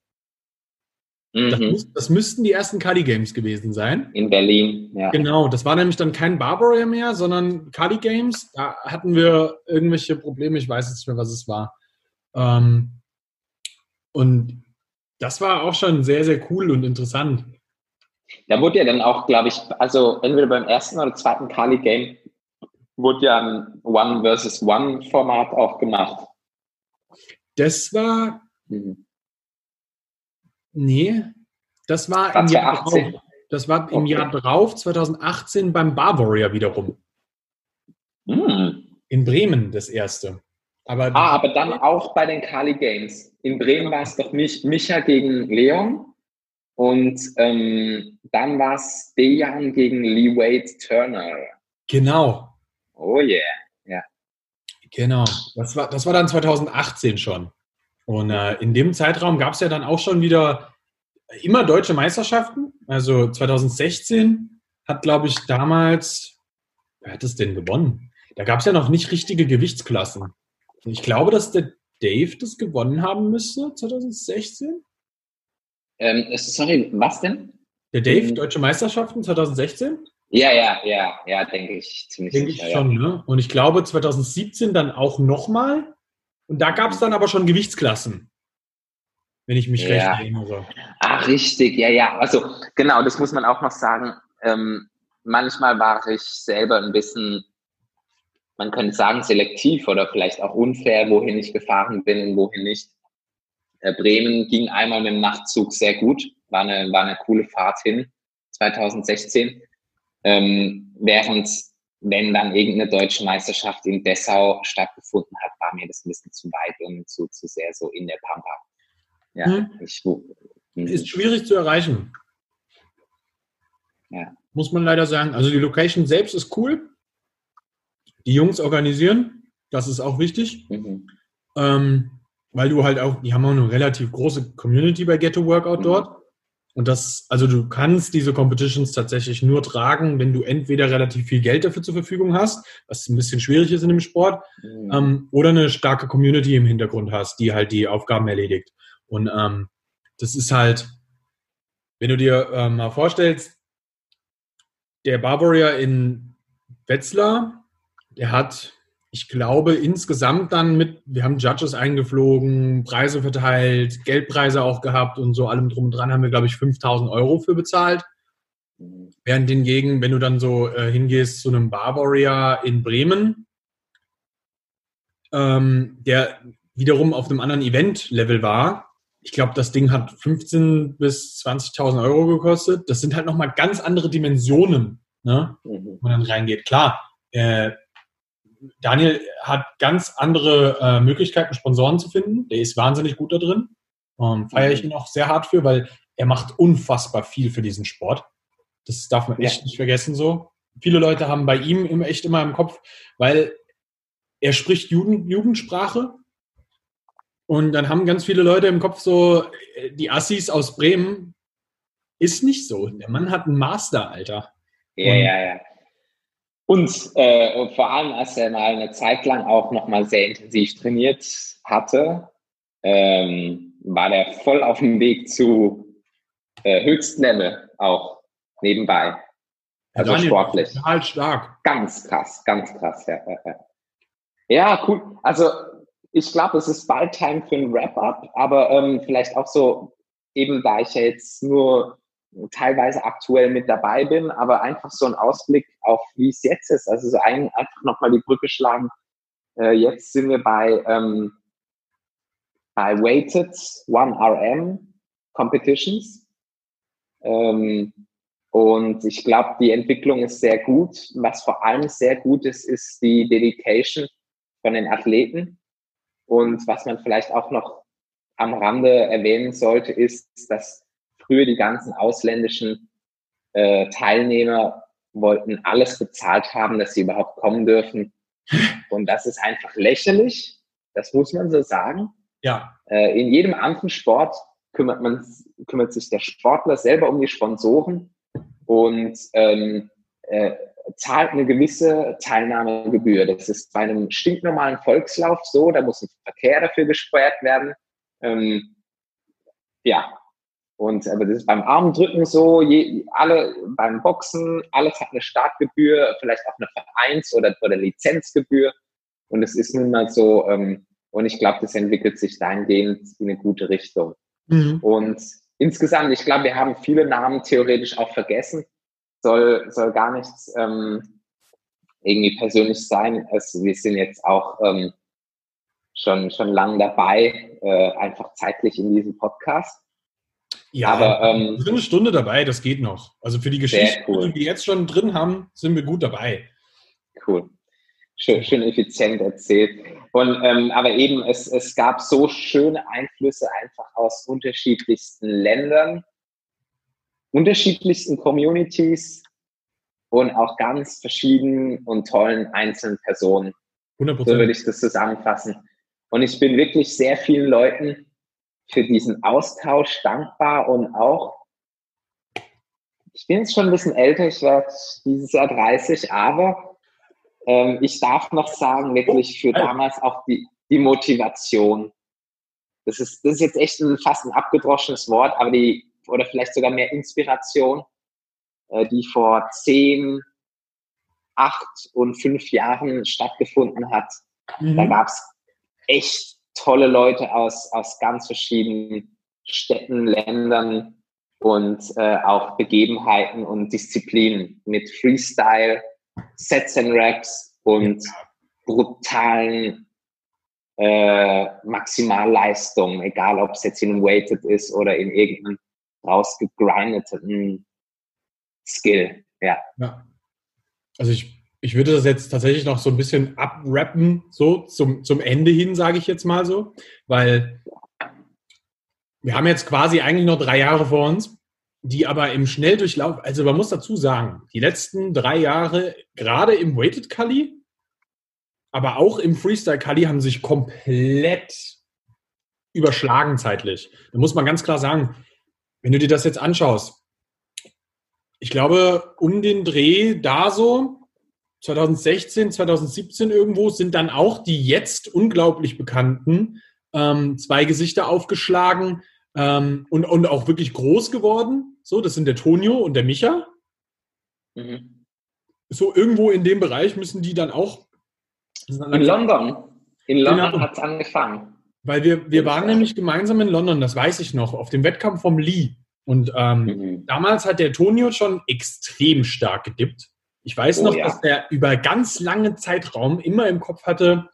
Mhm. Das, das, müssten die ersten Kali Games gewesen sein. In Berlin, ja. Genau, das war nämlich dann kein Barbarian mehr, sondern Kali Games. Da hatten wir irgendwelche Probleme, ich weiß jetzt nicht mehr, was es war. Ähm, und das war auch schon sehr, sehr cool und interessant. Da wurde ja dann auch, glaube ich, also entweder beim ersten oder zweiten Kali Game wurde ja ein One versus One Format auch gemacht. Das war. Mhm. Nee, das war im Jahr 18. drauf. Das war im okay. Jahr drauf, 2018, beim Bar Warrior wiederum. Mhm. In Bremen das erste. Aber ah, aber dann auch bei den Kali Games. In Bremen war es doch nicht Micha gegen Leon und ähm, dann war es Dejan gegen Lee Wade Turner. Genau. Oh yeah, ja. Genau. Das war, das war dann 2018 schon. Und äh, in dem Zeitraum gab es ja dann auch schon wieder immer deutsche Meisterschaften. Also 2016 hat, glaube ich, damals, wer hat es denn gewonnen? Da gab es ja noch nicht richtige Gewichtsklassen. Ich glaube, dass der Dave das gewonnen haben müsste, 2016. Ähm, sorry, was denn? Der Dave, ähm, Deutsche Meisterschaften 2016? Ja, ja, ja, ja, denke ich ziemlich denke. Ich schon, ja. ne? Und ich glaube 2017 dann auch nochmal. Und da gab es dann aber schon Gewichtsklassen. Wenn ich mich ja. recht erinnere. Ach, richtig, ja, ja. Also genau, das muss man auch noch sagen. Ähm, manchmal war ich selber ein bisschen man könnte sagen, selektiv oder vielleicht auch unfair, wohin ich gefahren bin und wohin nicht. Äh, Bremen ging einmal mit dem Nachtzug sehr gut, war eine, war eine coole Fahrt hin, 2016. Ähm, während, wenn dann irgendeine deutsche Meisterschaft in Dessau stattgefunden hat, war mir das ein bisschen zu weit und zu, zu sehr so in der Pampa. Ja, hm. ich. Ist schwierig zu erreichen. Ja. Muss man leider sagen. Also die Location selbst ist cool die Jungs organisieren, das ist auch wichtig. Mhm. Ähm, weil du halt auch, die haben auch eine relativ große Community bei Ghetto Workout mhm. dort. Und das, also du kannst diese Competitions tatsächlich nur tragen, wenn du entweder relativ viel Geld dafür zur Verfügung hast, was ein bisschen schwierig ist in dem Sport, mhm. ähm, oder eine starke Community im Hintergrund hast, die halt die Aufgaben erledigt. Und ähm, das ist halt, wenn du dir ähm, mal vorstellst, der Barbaria in Wetzlar der hat, ich glaube, insgesamt dann mit, wir haben Judges eingeflogen, Preise verteilt, Geldpreise auch gehabt und so allem drum und dran haben wir, glaube ich, 5000 Euro für bezahlt. Während hingegen, wenn du dann so äh, hingehst zu einem Barbaria in Bremen, ähm, der wiederum auf einem anderen Event-Level war, ich glaube, das Ding hat 15.000 bis 20.000 Euro gekostet. Das sind halt nochmal ganz andere Dimensionen, ne? Mhm. wo man dann reingeht. Klar, äh, Daniel hat ganz andere äh, Möglichkeiten, Sponsoren zu finden. Der ist wahnsinnig gut da drin. Ähm, Feiere ich mhm. ihn auch sehr hart für, weil er macht unfassbar viel für diesen Sport. Das darf man echt ja. nicht vergessen so. Viele Leute haben bei ihm immer echt immer im Kopf, weil er spricht Jugend, Jugendsprache. Und dann haben ganz viele Leute im Kopf so, äh, die Assis aus Bremen ist nicht so. Der Mann hat einen Master, Alter. Ja, ja, ja. Und äh, vor allem, als er mal eine Zeit lang auch nochmal sehr intensiv trainiert hatte, ähm, war der voll auf dem Weg zu äh, Höchstlevel auch nebenbei. Also Daniel, sportlich. Total stark. Ganz krass, ganz krass. Ja, ja, ja. cool. Also ich glaube, es ist bald Time für ein Wrap-up, aber ähm, vielleicht auch so, eben da ich ja jetzt nur teilweise aktuell mit dabei bin, aber einfach so ein Ausblick auf, wie es jetzt ist. Also so ein, einfach nochmal die Brücke schlagen. Äh, jetzt sind wir bei, ähm, bei Weighted 1RM Competitions. Ähm, und ich glaube, die Entwicklung ist sehr gut. Was vor allem sehr gut ist, ist die Dedication von den Athleten. Und was man vielleicht auch noch am Rande erwähnen sollte, ist, dass früher die ganzen ausländischen äh, Teilnehmer wollten alles bezahlt haben, dass sie überhaupt kommen dürfen. Und das ist einfach lächerlich. Das muss man so sagen. Ja. Äh, in jedem anderen Sport kümmert man, kümmert sich der Sportler selber um die Sponsoren und ähm, äh, zahlt eine gewisse Teilnahmegebühr. Das ist bei einem stinknormalen Volkslauf so, da muss ein Verkehr dafür gesperrt werden. Ähm, ja, und aber das ist beim Armdrücken so, je, alle beim Boxen, alles hat eine Startgebühr, vielleicht auch eine Vereins- oder, oder Lizenzgebühr. Und es ist nun mal so, ähm, und ich glaube, das entwickelt sich dahingehend in eine gute Richtung. Mhm. Und insgesamt, ich glaube, wir haben viele Namen theoretisch auch vergessen. Soll, soll gar nichts ähm, irgendwie persönlich sein. Also wir sind jetzt auch ähm, schon, schon lang dabei, äh, einfach zeitlich in diesem Podcast. Ja, aber ähm, wir sind eine Stunde dabei, das geht noch. Also für die Geschichte, cool. die wir jetzt schon drin haben, sind wir gut dabei. Cool. Schön, schön effizient erzählt. Und ähm, aber eben, es, es gab so schöne Einflüsse einfach aus unterschiedlichsten Ländern, unterschiedlichsten Communities und auch ganz verschiedenen und tollen einzelnen Personen. 100%. So würde ich das zusammenfassen. Und ich bin wirklich sehr vielen Leuten für diesen Austausch dankbar und auch, ich bin jetzt schon ein bisschen älter, ich werde dieses Jahr 30, aber ähm, ich darf noch sagen, wirklich für damals auch die, die Motivation. Das ist, das ist jetzt echt ein, fast ein abgedroschenes Wort, aber die, oder vielleicht sogar mehr Inspiration, äh, die vor zehn, acht und fünf Jahren stattgefunden hat. Mhm. Da gab es echt tolle Leute aus, aus ganz verschiedenen Städten, Ländern und äh, auch Begebenheiten und Disziplinen mit Freestyle, Sets and Raps und brutalen äh, Maximalleistungen, egal ob es jetzt in einem Weighted ist oder in irgendeinem rausgegrindeten Skill. Ja. ja. Also ich ich würde das jetzt tatsächlich noch so ein bisschen abrappen, so zum, zum Ende hin, sage ich jetzt mal so, weil wir haben jetzt quasi eigentlich noch drei Jahre vor uns, die aber im Schnelldurchlauf, also man muss dazu sagen, die letzten drei Jahre, gerade im Weighted Kali, aber auch im Freestyle Kali, haben sich komplett überschlagen zeitlich. Da muss man ganz klar sagen, wenn du dir das jetzt anschaust, ich glaube, um den Dreh da so, 2016, 2017 irgendwo sind dann auch die jetzt unglaublich bekannten ähm, zwei Gesichter aufgeschlagen ähm, und, und auch wirklich groß geworden. So, das sind der Tonio und der Micha. Mhm. So irgendwo in dem Bereich müssen die dann auch. Dann in London. In London genau. hat es angefangen. Weil wir, wir waren nämlich gemeinsam in London, das weiß ich noch, auf dem Wettkampf vom Lee. Und ähm, mhm. damals hat der Tonio schon extrem stark gedippt. Ich weiß oh, noch, ja. dass der über ganz lange Zeitraum immer im Kopf hatte,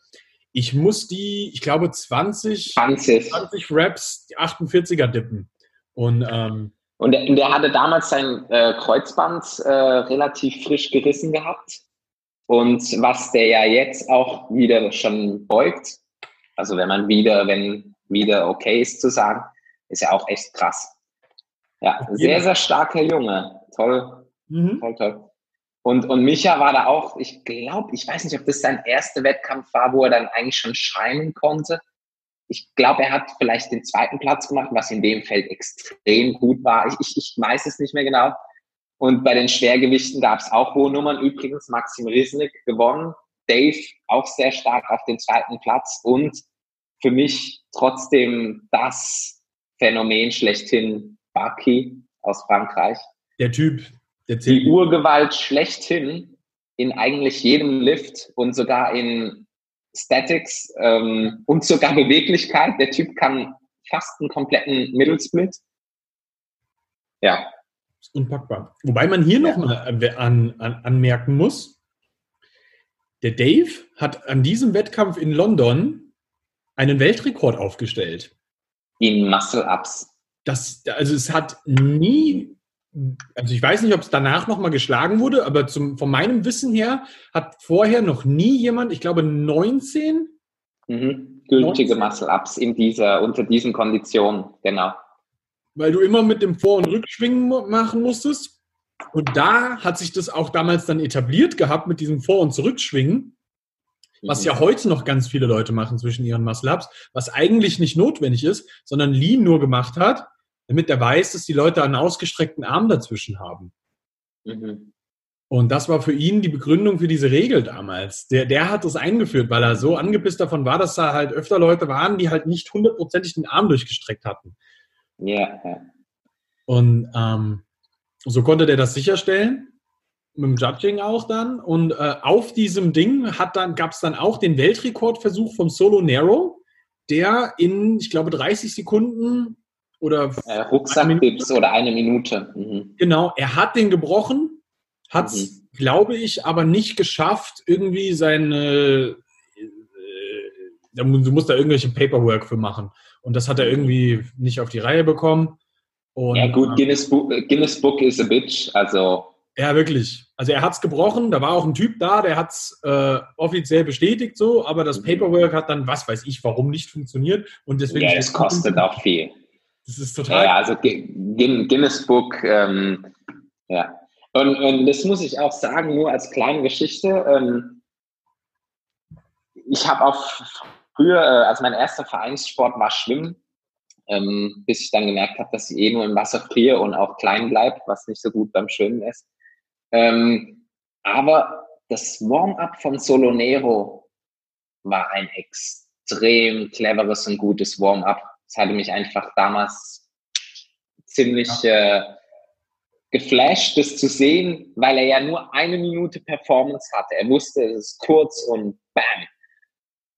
ich muss die, ich glaube, 20, 20. 20 Raps, die 48er dippen. Und, ähm, und der, der, hatte damals sein äh, Kreuzband äh, relativ frisch gerissen gehabt. Und was der ja jetzt auch wieder schon beugt, also wenn man wieder, wenn wieder okay ist zu sagen, ist ja auch echt krass. Ja, sehr, sehr starker Junge. Toll. Mhm. Toll, toll. Und, und Micha war da auch, ich glaube, ich weiß nicht, ob das sein erster Wettkampf war, wo er dann eigentlich schon scheinen konnte. Ich glaube, er hat vielleicht den zweiten Platz gemacht, was in dem Feld extrem gut war. Ich, ich, ich weiß es nicht mehr genau. Und bei den Schwergewichten gab es auch hohe Nummern. Übrigens Maxim Risnik gewonnen. Dave auch sehr stark auf den zweiten Platz. Und für mich trotzdem das Phänomen schlechthin Baki aus Frankreich. Der Typ, Die Urgewalt schlechthin in eigentlich jedem Lift und sogar in Statics ähm, und sogar Beweglichkeit. Der Typ kann fast einen kompletten Mittelsplit. Ja. Unpackbar. Wobei man hier ja. nochmal an, an, anmerken muss, der Dave hat an diesem Wettkampf in London einen Weltrekord aufgestellt. In Muscle-Ups. Das, also es hat nie, also ich weiß nicht, ob es danach nochmal geschlagen wurde, aber zum, von meinem Wissen her hat vorher noch nie jemand, ich glaube 19 mhm. gültige Muscle-Ups in dieser, unter diesen Konditionen, genau weil du immer mit dem Vor- und Rückschwingen machen musstest. Und da hat sich das auch damals dann etabliert gehabt mit diesem Vor- und Zurückschwingen, was ja mhm. heute noch ganz viele Leute machen zwischen ihren Muscle-Ups, was eigentlich nicht notwendig ist, sondern Lean nur gemacht hat, damit er weiß, dass die Leute einen ausgestreckten Arm dazwischen haben. Mhm. Und das war für ihn die Begründung für diese Regel damals. Der, der hat das eingeführt, weil er so angepisst davon war, dass da halt öfter Leute waren, die halt nicht hundertprozentig den Arm durchgestreckt hatten. Ja. ja. Und ähm, so konnte der das sicherstellen mit dem Judging auch dann. Und äh, auf diesem Ding hat dann, gab es dann auch den Weltrekordversuch vom Solo Nero, der in, ich glaube, 30 Sekunden oder äh, Rucksackdips oder eine Minute. Mhm. Genau, er hat den gebrochen, hat es, mhm. glaube ich, aber nicht geschafft, irgendwie seine äh, du musst da irgendwelche Paperwork für machen. Und das hat er irgendwie nicht auf die Reihe bekommen. Und, ja gut, Guinness Book, Guinness Book is a bitch, also. Ja, wirklich. Also er hat es gebrochen, da war auch ein Typ da, der hat es äh, offiziell bestätigt so, aber das mhm. Paperwork hat dann, was weiß ich, warum nicht funktioniert. Und deswegen ja, es kostet auch viel. Das ist total. Ja, also Guinness Book, ähm, ja. Und, und das muss ich auch sagen, nur als kleine Geschichte. Ähm, ich habe auch früher, äh, also mein erster Vereinssport war Schwimmen, ähm, bis ich dann gemerkt habe, dass ich eh nur im Wasser friere und auch klein bleibe, was nicht so gut beim Schwimmen ist. Ähm, aber das Warm-up von Solonero war ein extrem cleveres und gutes Warm-up. Es hatte mich einfach damals ziemlich äh, geflasht, das zu sehen, weil er ja nur eine Minute Performance hatte. Er wusste, es ist kurz und bam,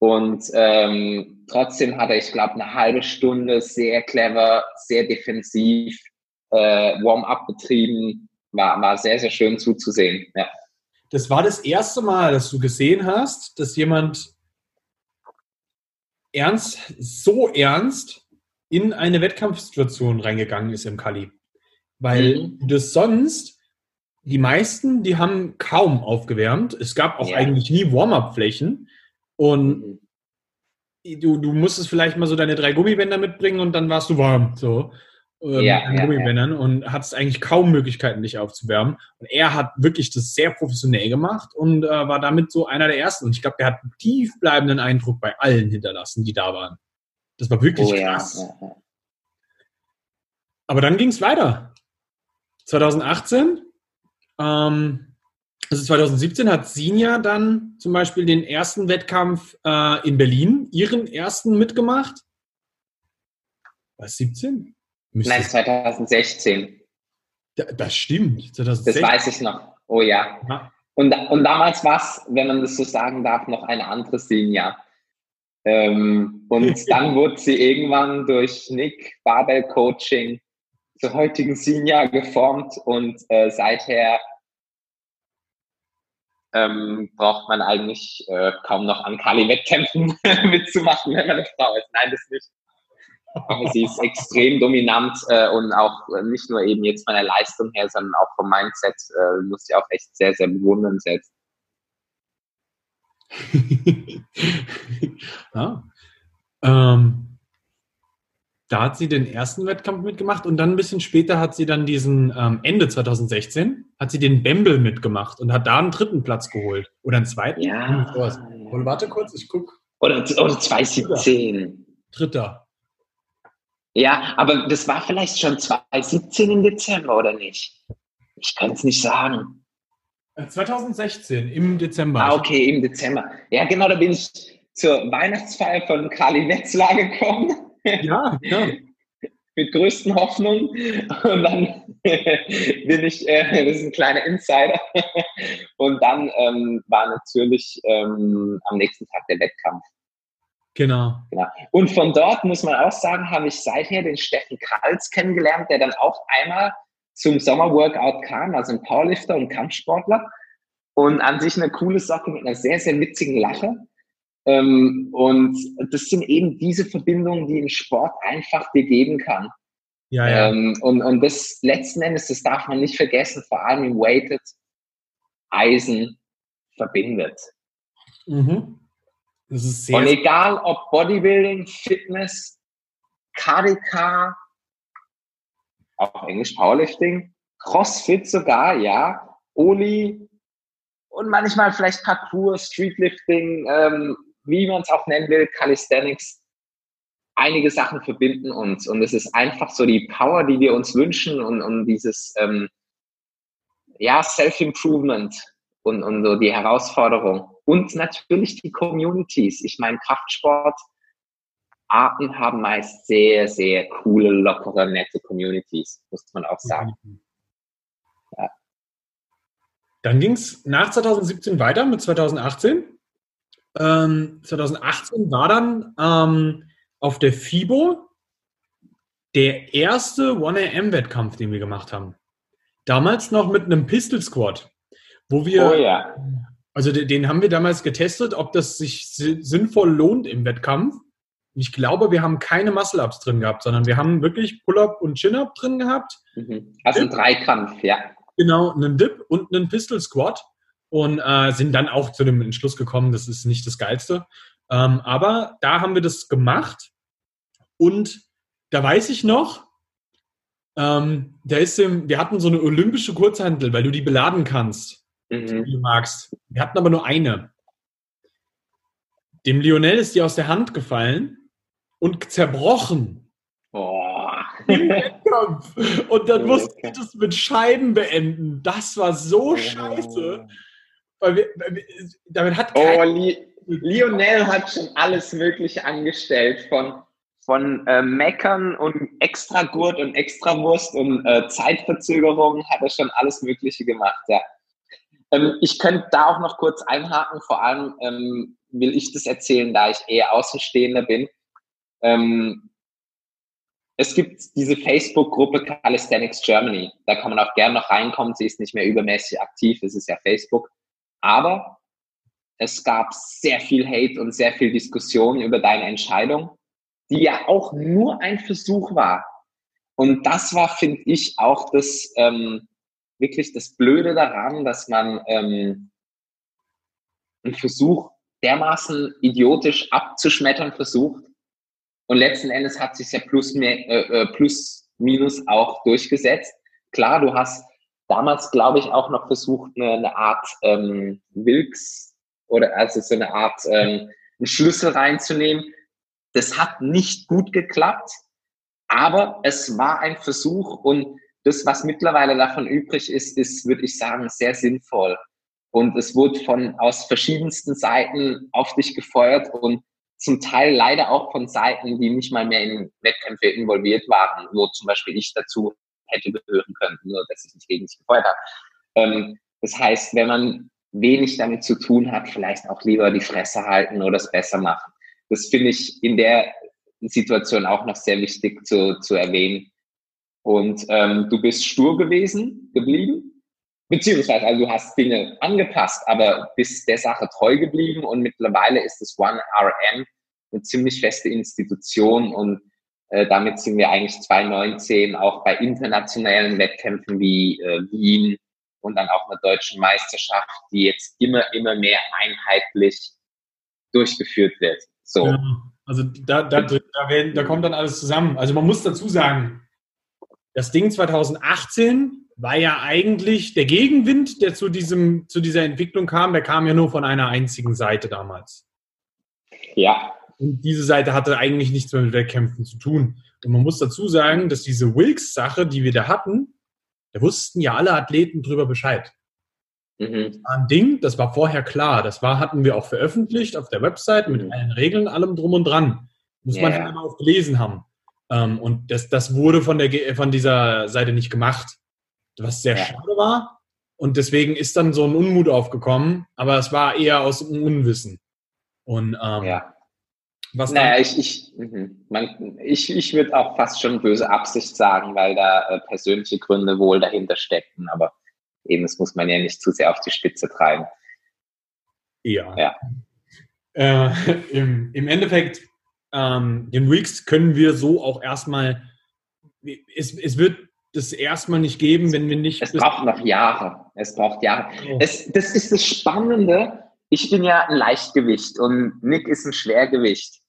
und ähm, trotzdem hat er, ich glaube, eine halbe Stunde sehr clever, sehr defensiv äh, Warm-up betrieben. War, war sehr, sehr schön zuzusehen. Ja. Das war das erste Mal, dass du gesehen hast, dass jemand ernst, so ernst in eine Wettkampfsituation reingegangen ist im Kali. Weil mhm. das sonst, die meisten, die haben kaum aufgewärmt. Es gab auch ja. eigentlich nie Warm-up-Flächen. Und mhm. du, du musstest vielleicht mal so deine drei Gummibänder mitbringen und dann warst du warm. So. Ähm, ja, ja, Gummibändern ja. und hattest eigentlich kaum Möglichkeiten, dich aufzuwärmen. Und er hat wirklich das sehr professionell gemacht und äh, war damit so einer der ersten. Und ich glaube, der hat einen tiefbleibenden Eindruck bei allen hinterlassen, die da waren. Das war wirklich oh, krass. Aber dann ging es weiter. 2018 ähm, also 2017 hat Sinja dann zum Beispiel den ersten Wettkampf äh, in Berlin, ihren ersten mitgemacht. Was, 17? Müsste Nein, 2016. das stimmt. 2016. Das weiß ich noch. Oh ja. ja. Und, und damals war es, wenn man das so sagen darf, noch eine andere Sinja. Ähm, und dann wurde sie irgendwann durch Nick Barbell Coaching zur heutigen Sinja geformt und äh, seither ähm, braucht man eigentlich äh, kaum noch an Kali-Wettkämpfen mitzumachen, wenn man eine Frau ist. Nein, das nicht. Aber sie ist extrem dominant äh, und auch nicht nur eben jetzt von der Leistung her, sondern auch vom Mindset äh, muss sie auch echt sehr, sehr bewundernswert. ja. Ähm, da hat sie den ersten Wettkampf mitgemacht und dann ein bisschen später hat sie dann diesen ähm, Ende 2016 hat sie den Bembel mitgemacht und hat da einen dritten Platz geholt oder einen zweiten. Ja. Und warte kurz, ich guck. Oder, oder 2017. Dritter. Ja, aber das war vielleicht schon 2017 im Dezember oder nicht? Ich kann es nicht sagen. 2016 äh, im Dezember. Ah, okay, im Dezember. Ja, genau, da bin ich zur Weihnachtsfeier von Kali Wetzlar gekommen. Ja, ja. Mit größten Hoffnungen. Und dann bin ich, äh, das ist ein kleiner Insider. Und dann ähm, war natürlich ähm, am nächsten Tag der Wettkampf. Genau. genau. Und von dort muss man auch sagen, habe ich seither den Steffen Kralz kennengelernt, der dann auch einmal zum Sommerworkout kam, also ein Powerlifter und Kampfsportler. Und an sich eine coole Sache mit einer sehr, sehr witzigen Lache. Ähm, und das sind eben diese Verbindungen, die ein Sport einfach dir geben kann. Ja, ja. Ähm, und, und das letzten Endes, das darf man nicht vergessen, vor allem im Weighted, Eisen verbindet. Mhm. Und egal ob Bodybuilding, Fitness, KDK, auf Englisch Powerlifting, Crossfit sogar, ja, Oli und manchmal vielleicht Parkour, Streetlifting, ähm, wie man es auch nennen will, Calisthenics. Einige Sachen verbinden uns und es ist einfach so die Power, die wir uns wünschen und, und dieses ähm, ja, Self-Improvement und, und so die Herausforderung. Und natürlich die Communities. Ich meine, Kraftsport, Arten haben meist sehr, sehr coole, lockere, nette Communities, muss man auch sagen. Ja. Dann ging es nach 2017 weiter mit 2018. Ähm, 2018 war dann ähm, auf der FIBO der erste 1AM-Wettkampf, den wir gemacht haben. Damals noch mit einem Pistol Squad, wo wir, oh ja. also den, den haben wir damals getestet, ob das sich sinnvoll lohnt im Wettkampf. Ich glaube, wir haben keine Muscle-Ups drin gehabt, sondern wir haben wirklich Pull-Up und Chin-Up drin gehabt. Mhm. Also ein Dreikampf, ja. Genau, einen Dip und einen Pistol Squat und äh, sind dann auch zu dem Entschluss gekommen, das ist nicht das Geilste. Ähm, aber da haben wir das gemacht und da weiß ich noch, ähm, da ist im, wir hatten so eine olympische Kurzhandel, weil du die beladen kannst, mhm. wie du magst. Wir hatten aber nur eine. Dem Lionel ist die aus der Hand gefallen und zerbrochen. Boah. Und dann musste ich das mit Scheiben beenden. Das war so oh. scheiße. Weil wir, weil wir, damit hat oh, Li Lionel hat schon alles Mögliche angestellt. Von, von äh, Meckern und Extragurt und Extrawurst und äh, Zeitverzögerung hat er schon alles Mögliche gemacht. Ja. Ähm, ich könnte da auch noch kurz einhaken. Vor allem ähm, will ich das erzählen, da ich eher Außenstehender bin. Ähm, es gibt diese Facebook-Gruppe Calisthenics Germany. Da kann man auch gerne noch reinkommen. Sie ist nicht mehr übermäßig aktiv. Es ist ja Facebook. Aber es gab sehr viel Hate und sehr viel Diskussion über deine Entscheidung, die ja auch nur ein Versuch war. Und das war, finde ich, auch das ähm, wirklich das Blöde daran, dass man ähm, einen Versuch dermaßen idiotisch abzuschmettern versucht, und letzten Endes hat sich ja plus, mehr, äh, äh, plus minus auch durchgesetzt. Klar, du hast damals, glaube ich, auch noch versucht, eine, eine Art ähm, Wilks oder also so eine Art ähm, einen Schlüssel reinzunehmen. Das hat nicht gut geklappt, aber es war ein Versuch und das, was mittlerweile davon übrig ist, ist, würde ich sagen, sehr sinnvoll. Und es wurde von aus verschiedensten Seiten auf dich gefeuert und zum Teil leider auch von Seiten, die nicht mal mehr in Wettkämpfe involviert waren, wo zum Beispiel ich dazu hätte gehören können, nur dass ich nicht gegen sich gefeuert habe. Ähm, das heißt, wenn man wenig damit zu tun hat, vielleicht auch lieber die Fresse halten oder es besser machen. Das finde ich in der Situation auch noch sehr wichtig zu, zu erwähnen. Und ähm, du bist stur gewesen, geblieben, Beziehungsweise, also du hast Dinge angepasst, aber bist der Sache treu geblieben und mittlerweile ist das One RM eine ziemlich feste Institution und äh, damit sind wir eigentlich 2019 auch bei internationalen Wettkämpfen wie äh, Wien und dann auch einer deutschen Meisterschaft, die jetzt immer, immer mehr einheitlich durchgeführt wird. So. Ja, also da, da, da, werden, da kommt dann alles zusammen. Also man muss dazu sagen, das Ding 2018 war ja eigentlich der Gegenwind, der zu, diesem, zu dieser Entwicklung kam, der kam ja nur von einer einzigen Seite damals. Ja. Und diese Seite hatte eigentlich nichts mehr mit Wettkämpfen zu tun. Und man muss dazu sagen, dass diese Wilks-Sache, die wir da hatten, da wussten ja alle Athleten drüber Bescheid. Mhm. Ein Ding, das war vorher klar. Das war, hatten wir auch veröffentlicht auf der Website mit mhm. allen Regeln, allem drum und dran. Muss yeah. man immer auch gelesen haben. Ähm, und das, das wurde von, der, von dieser Seite nicht gemacht, was sehr ja. schade war. Und deswegen ist dann so ein Unmut aufgekommen, aber es war eher aus dem Unwissen. Und ähm, ja. was naja, ich, ich, mhm. man, ich, ich würde auch fast schon böse Absicht sagen, weil da äh, persönliche Gründe wohl dahinter steckten, aber eben, das muss man ja nicht zu sehr auf die Spitze treiben. Ja. ja. Äh, im, Im Endeffekt, ähm, den Weeks können wir so auch erstmal, es, es wird das erstmal nicht geben, wenn wir nicht. Es braucht noch Jahre. Es braucht Jahre. Oh. Es, das ist das Spannende. Ich bin ja ein Leichtgewicht und Nick ist ein Schwergewicht.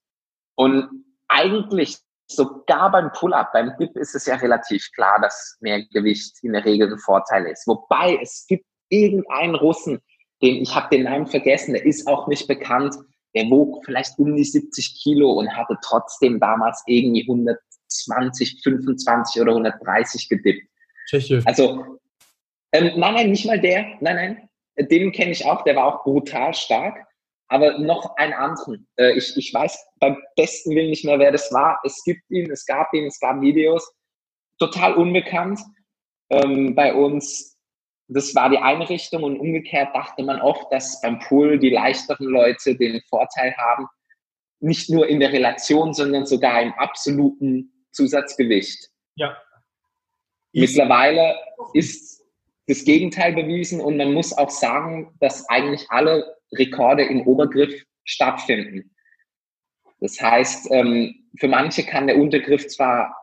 Und eigentlich sogar beim Pull-up, beim Dip ist es ja relativ klar, dass mehr Gewicht in der Regel ein Vorteil ist. Wobei es gibt irgendeinen Russen, den ich habe den Namen vergessen, der ist auch nicht bekannt. Der wog vielleicht um die 70 Kilo und hatte trotzdem damals irgendwie 100 120, 25 oder 130 gedippt. Tscheche. Also, ähm, nein, nein, nicht mal der. Nein, nein. Den kenne ich auch, der war auch brutal stark. Aber noch einen anderen. Äh, ich, ich weiß beim besten Willen nicht mehr, wer das war. Es gibt ihn, es gab ihn, es gab Videos. Total unbekannt. Ähm, bei uns, das war die eine Richtung und umgekehrt dachte man oft, dass beim Pool die leichteren Leute den Vorteil haben. Nicht nur in der Relation, sondern sogar im absoluten Zusatzgewicht. Ja. Mittlerweile ist das Gegenteil bewiesen und man muss auch sagen, dass eigentlich alle Rekorde im Obergriff stattfinden. Das heißt, ähm, für manche kann der Untergriff zwar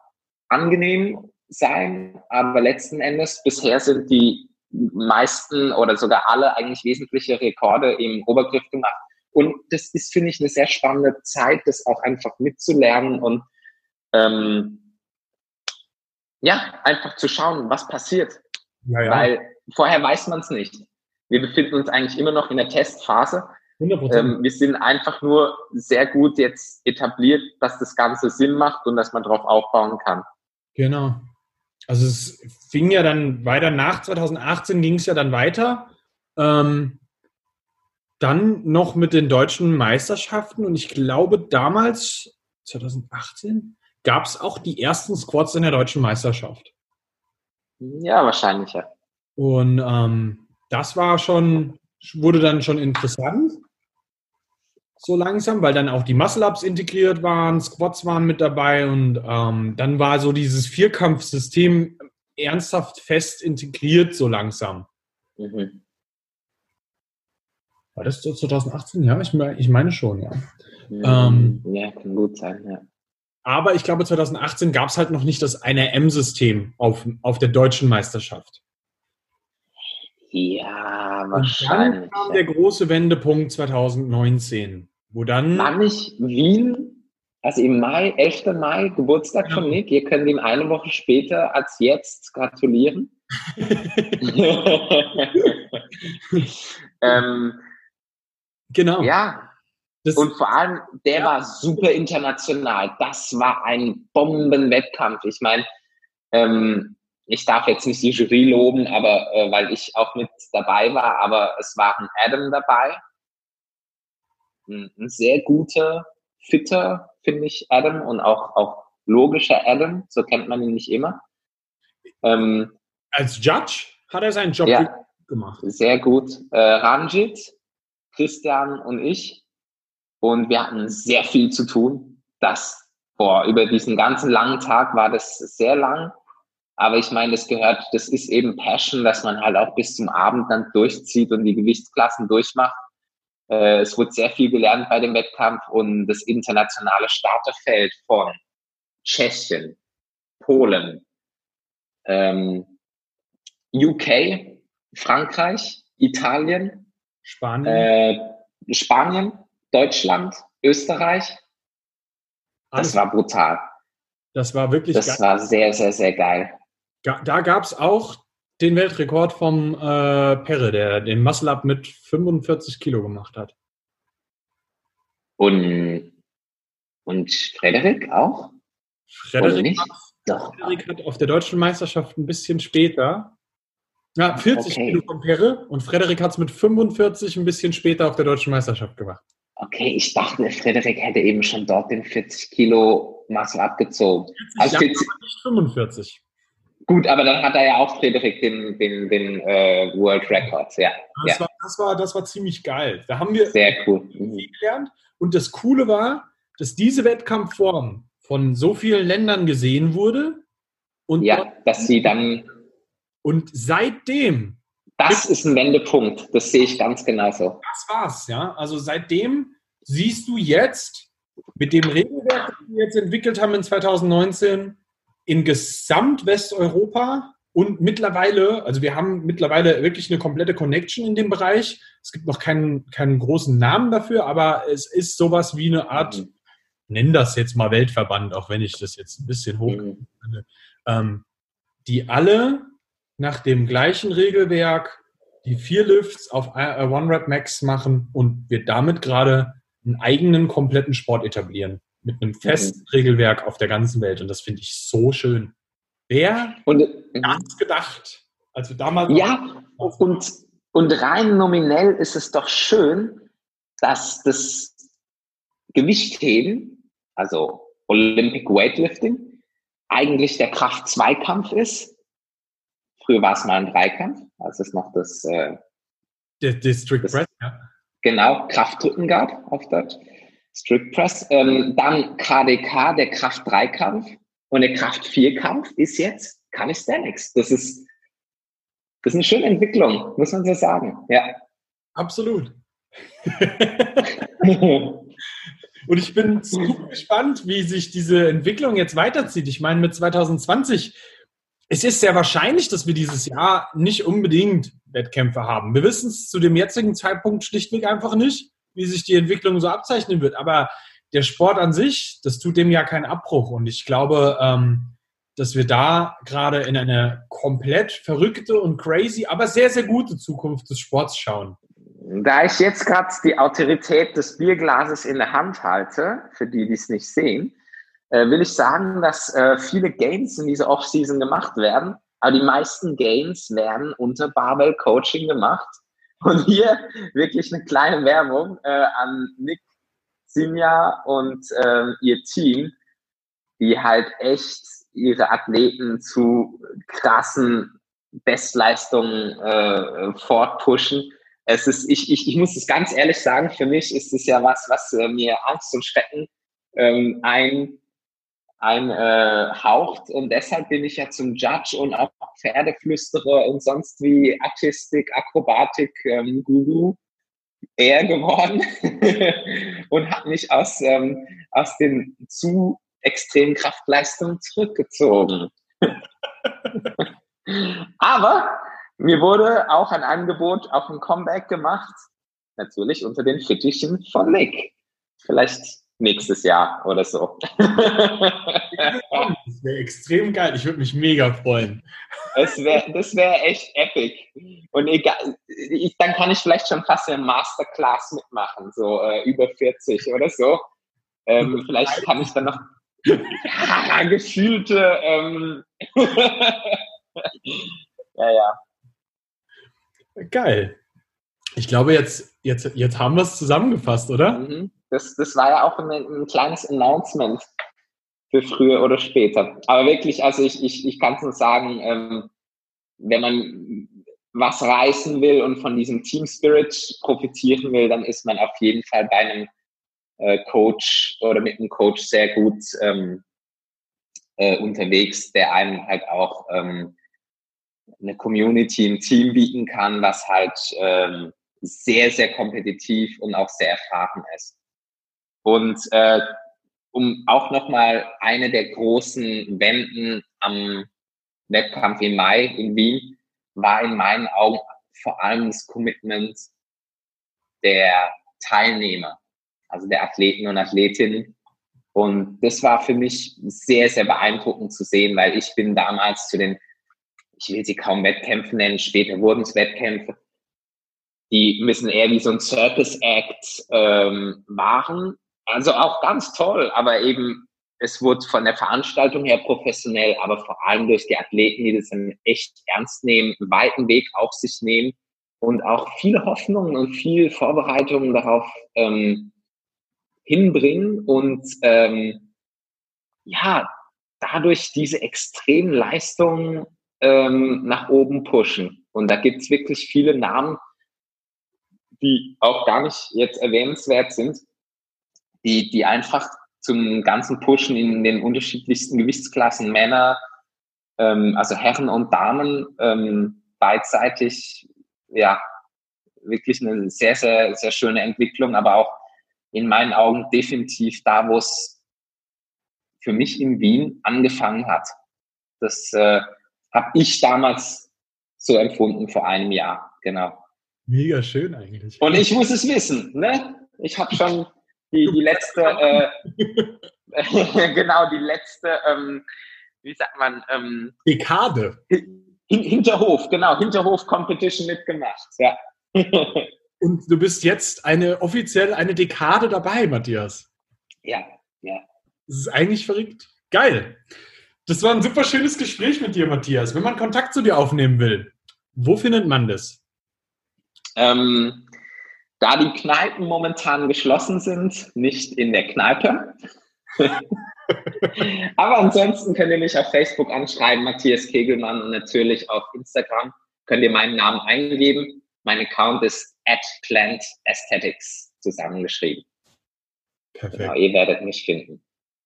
angenehm sein, aber letzten Endes bisher sind die meisten oder sogar alle eigentlich wesentliche Rekorde im Obergriff gemacht. Und das ist, finde ich, eine sehr spannende Zeit, das auch einfach mitzulernen und ähm, ja, einfach zu schauen, was passiert. Ja, ja. Weil vorher weiß man es nicht. Wir befinden uns eigentlich immer noch in der Testphase. Ähm, wir sind einfach nur sehr gut jetzt etabliert, dass das Ganze Sinn macht und dass man darauf aufbauen kann. Genau. Also es fing ja dann weiter nach 2018 ging es ja dann weiter. Ähm, dann noch mit den deutschen Meisterschaften und ich glaube damals 2018 gab es auch die ersten Squads in der deutschen Meisterschaft. Ja, wahrscheinlich, ja. Und ähm, das war schon, wurde dann schon interessant, so langsam, weil dann auch die Muscle-Ups integriert waren, Squats waren mit dabei und ähm, dann war so dieses Vierkampfsystem ernsthaft fest integriert, so langsam. Mhm. War das so 2018? Ja, ich, ich meine schon, ja. Mhm. Ähm, ja, kann gut sein, ja. Aber ich glaube, 2018 gab es halt noch nicht das NRM-System auf, auf der deutschen Meisterschaft. Ja, wahrscheinlich. Und dann kam der große Wendepunkt 2019, wo dann. War nicht Wien, also im Mai, 11. Mai, Geburtstag ja. von Nick. Ihr könnt ihm eine Woche später als jetzt gratulieren. ähm, genau. Ja, das und vor allem, der ja. war super international. Das war ein Bombenwettkampf. Ich meine, ähm, ich darf jetzt nicht die Jury loben, aber äh, weil ich auch mit dabei war, aber es war ein Adam dabei. Ein, sehr guter, fitter, finde ich, Adam und auch, auch logischer Adam. So kennt man ihn nicht immer. Ähm, Als Judge hat er seinen Job ja, gemacht. Sehr gut. Äh, Ranjit, Christian und ich und wir hatten sehr viel zu tun. Das, boah, über diesen ganzen langen Tag war das sehr lang. Aber ich meine, das gehört, das ist eben Passion, dass man halt auch bis zum Abend dann durchzieht und die Gewichtsklassen durchmacht. Äh, es wurde sehr viel gelernt bei dem Wettkampf und das internationale Starterfeld von Tschechien, Polen, ähm, UK, Frankreich, Italien, Spanien, äh, Spanien Deutschland, Österreich. Das war brutal. Das war wirklich Das geil. war sehr, sehr, sehr geil. Da gab es auch den Weltrekord vom äh, Perre, der den Muscle-Up mit 45 Kilo gemacht hat. Und, und Frederik auch? Frederik Doch. Frederik hat auf der deutschen Meisterschaft ein bisschen später, ja, 40 okay. Kilo vom Perre und Frederik hat es mit 45 ein bisschen später auf der deutschen Meisterschaft gemacht. Okay, ich dachte, Frederik hätte eben schon dort den 40 Kilo Muscle abgezogen. 40, also 40, nicht 45. Gut, aber dann hat er ja auch Frederik den, den, den uh, World Records, ja. Das, ja. War, das, war, das war ziemlich geil. Da haben wir Sehr cool. Viel gelernt. Und das Coole war, dass diese Wettkampfform von so vielen Ländern gesehen wurde. Und ja, dass sie dann. Und seitdem. Das ist ein Wendepunkt. Das sehe ich ganz genauso. Das war's, ja. Also seitdem siehst du jetzt mit dem Regelwerk, das wir jetzt entwickelt haben in 2019, in Gesamtwesteuropa und mittlerweile, also wir haben mittlerweile wirklich eine komplette Connection in dem Bereich. Es gibt noch keinen, keinen großen Namen dafür, aber es ist sowas wie eine Art, mhm. nenn das jetzt mal Weltverband, auch wenn ich das jetzt ein bisschen hoch mhm. ähm, die alle nach dem gleichen Regelwerk die vier Lifts auf One Rep Max machen und wir damit gerade einen eigenen kompletten Sport etablieren mit einem festen. Regelwerk auf der ganzen Welt. Und das finde ich so schön. Wer und, hat gedacht, als wir damals. Ja, und, und rein nominell ist es doch schön, dass das Gewichtheben, also Olympic Weightlifting, eigentlich der Kraft-2-Kampf ist. Früher war es mal ein Dreikampf, als es noch das. Äh, der District Press, ja. Genau, Kraftdrücken gab auf Deutsch. Strict Press. Ähm, dann KDK, der Kraft-3-Kampf. Und der Kraft-4-Kampf ist jetzt Calisthenics. Das ist, das ist eine schöne Entwicklung, muss man so sagen. Ja. Absolut. Und ich bin super gespannt, wie sich diese Entwicklung jetzt weiterzieht. Ich meine, mit 2020, es ist sehr wahrscheinlich, dass wir dieses Jahr nicht unbedingt Wettkämpfe haben. Wir wissen es zu dem jetzigen Zeitpunkt schlichtweg einfach nicht wie sich die Entwicklung so abzeichnen wird. Aber der Sport an sich, das tut dem ja keinen Abbruch. Und ich glaube, ähm, dass wir da gerade in eine komplett verrückte und crazy, aber sehr, sehr gute Zukunft des Sports schauen. Da ich jetzt gerade die Autorität des Bierglases in der Hand halte, für die, die es nicht sehen, äh, will ich sagen, dass äh, viele Gains in dieser Offseason gemacht werden. Aber die meisten Gains werden unter Barbell Coaching gemacht. Und hier wirklich eine kleine Werbung äh, an Nick, Sinja und äh, ihr Team, die halt echt ihre Athleten zu krassen Bestleistungen äh, fortpushen. Es ist, ich, ich, ich muss es ganz ehrlich sagen, für mich ist es ja was, was äh, mir Angst und Schrecken ähm, ein ein äh, und deshalb bin ich ja zum Judge und auch Pferdeflüsterer und sonst wie Artistik, Akrobatik, ähm, Guru eher geworden und habe mich aus, ähm, aus den zu extremen Kraftleistungen zurückgezogen. Aber mir wurde auch ein Angebot auf ein Comeback gemacht, natürlich unter den Fittichen von Nick. Vielleicht nächstes Jahr oder so. das wäre extrem geil. Ich würde mich mega freuen. Das wäre das wär echt epic. Und egal, ich, dann kann ich vielleicht schon fast eine Masterclass mitmachen, so äh, über 40 oder so. Ähm, vielleicht kann ich dann noch ja, gefühlte. Ähm ja, ja. Geil. Ich glaube, jetzt, jetzt, jetzt haben wir es zusammengefasst, oder? Mhm. Das, das war ja auch ein, ein kleines Announcement für früher oder später. Aber wirklich, also ich, ich, ich kann es nur sagen, ähm, wenn man was reißen will und von diesem Team Spirit profitieren will, dann ist man auf jeden Fall bei einem äh, Coach oder mit einem Coach sehr gut ähm, äh, unterwegs, der einem halt auch ähm, eine Community, ein Team bieten kann, was halt ähm, sehr, sehr kompetitiv und auch sehr erfahren ist. Und äh, um auch nochmal eine der großen Wenden am Wettkampf im Mai in Wien war in meinen Augen vor allem das Commitment der Teilnehmer, also der Athleten und Athletinnen. Und das war für mich sehr, sehr beeindruckend zu sehen, weil ich bin damals zu den, ich will sie kaum Wettkämpfen nennen, später wurden es Wettkämpfe, die müssen eher wie so ein Circus Act ähm, waren also auch ganz toll, aber eben es wurde von der Veranstaltung her professionell, aber vor allem durch die Athleten, die das echt ernst nehmen, einen weiten Weg auf sich nehmen und auch viele Hoffnungen und viel Vorbereitungen darauf ähm, hinbringen und ähm, ja, dadurch diese extremen Leistungen ähm, nach oben pushen. Und da gibt es wirklich viele Namen, die auch gar nicht jetzt erwähnenswert sind, die, die einfach zum ganzen Pushen in den unterschiedlichsten Gewichtsklassen Männer, ähm, also Herren und Damen, ähm, beidseitig, ja, wirklich eine sehr, sehr, sehr schöne Entwicklung, aber auch in meinen Augen definitiv da, wo es für mich in Wien angefangen hat. Das äh, habe ich damals so empfunden vor einem Jahr, genau. Mega schön eigentlich. Und ich muss es wissen, ne? Ich habe schon die, die letzte, äh, genau, die letzte, ähm, wie sagt man? Ähm, Dekade. Hin, Hinterhof, genau, Hinterhof-Competition mitgemacht, ja. Und du bist jetzt eine offiziell eine Dekade dabei, Matthias. Ja, ja. Das ist eigentlich verrückt. Geil. Das war ein super schönes Gespräch mit dir, Matthias. Wenn man Kontakt zu dir aufnehmen will, wo findet man das? Ähm, da die Kneipen momentan geschlossen sind, nicht in der Kneipe. Aber ansonsten könnt ihr mich auf Facebook anschreiben, Matthias Kegelmann, und natürlich auf Instagram könnt ihr meinen Namen eingeben. Mein Account ist at Plant Aesthetics zusammengeschrieben. Perfekt. Genau, ihr werdet mich finden.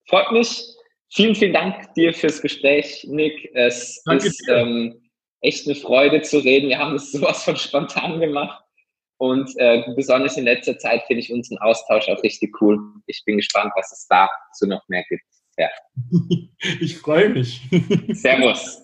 Freut mich. Vielen, vielen Dank dir fürs Gespräch, Nick. Es Danke ist ähm, echt eine Freude zu reden. Wir haben es sowas von spontan gemacht. Und äh, besonders in letzter Zeit finde ich unseren Austausch auch richtig cool. Ich bin gespannt, was es dazu noch mehr gibt. Ja. Ich freue mich. Servus.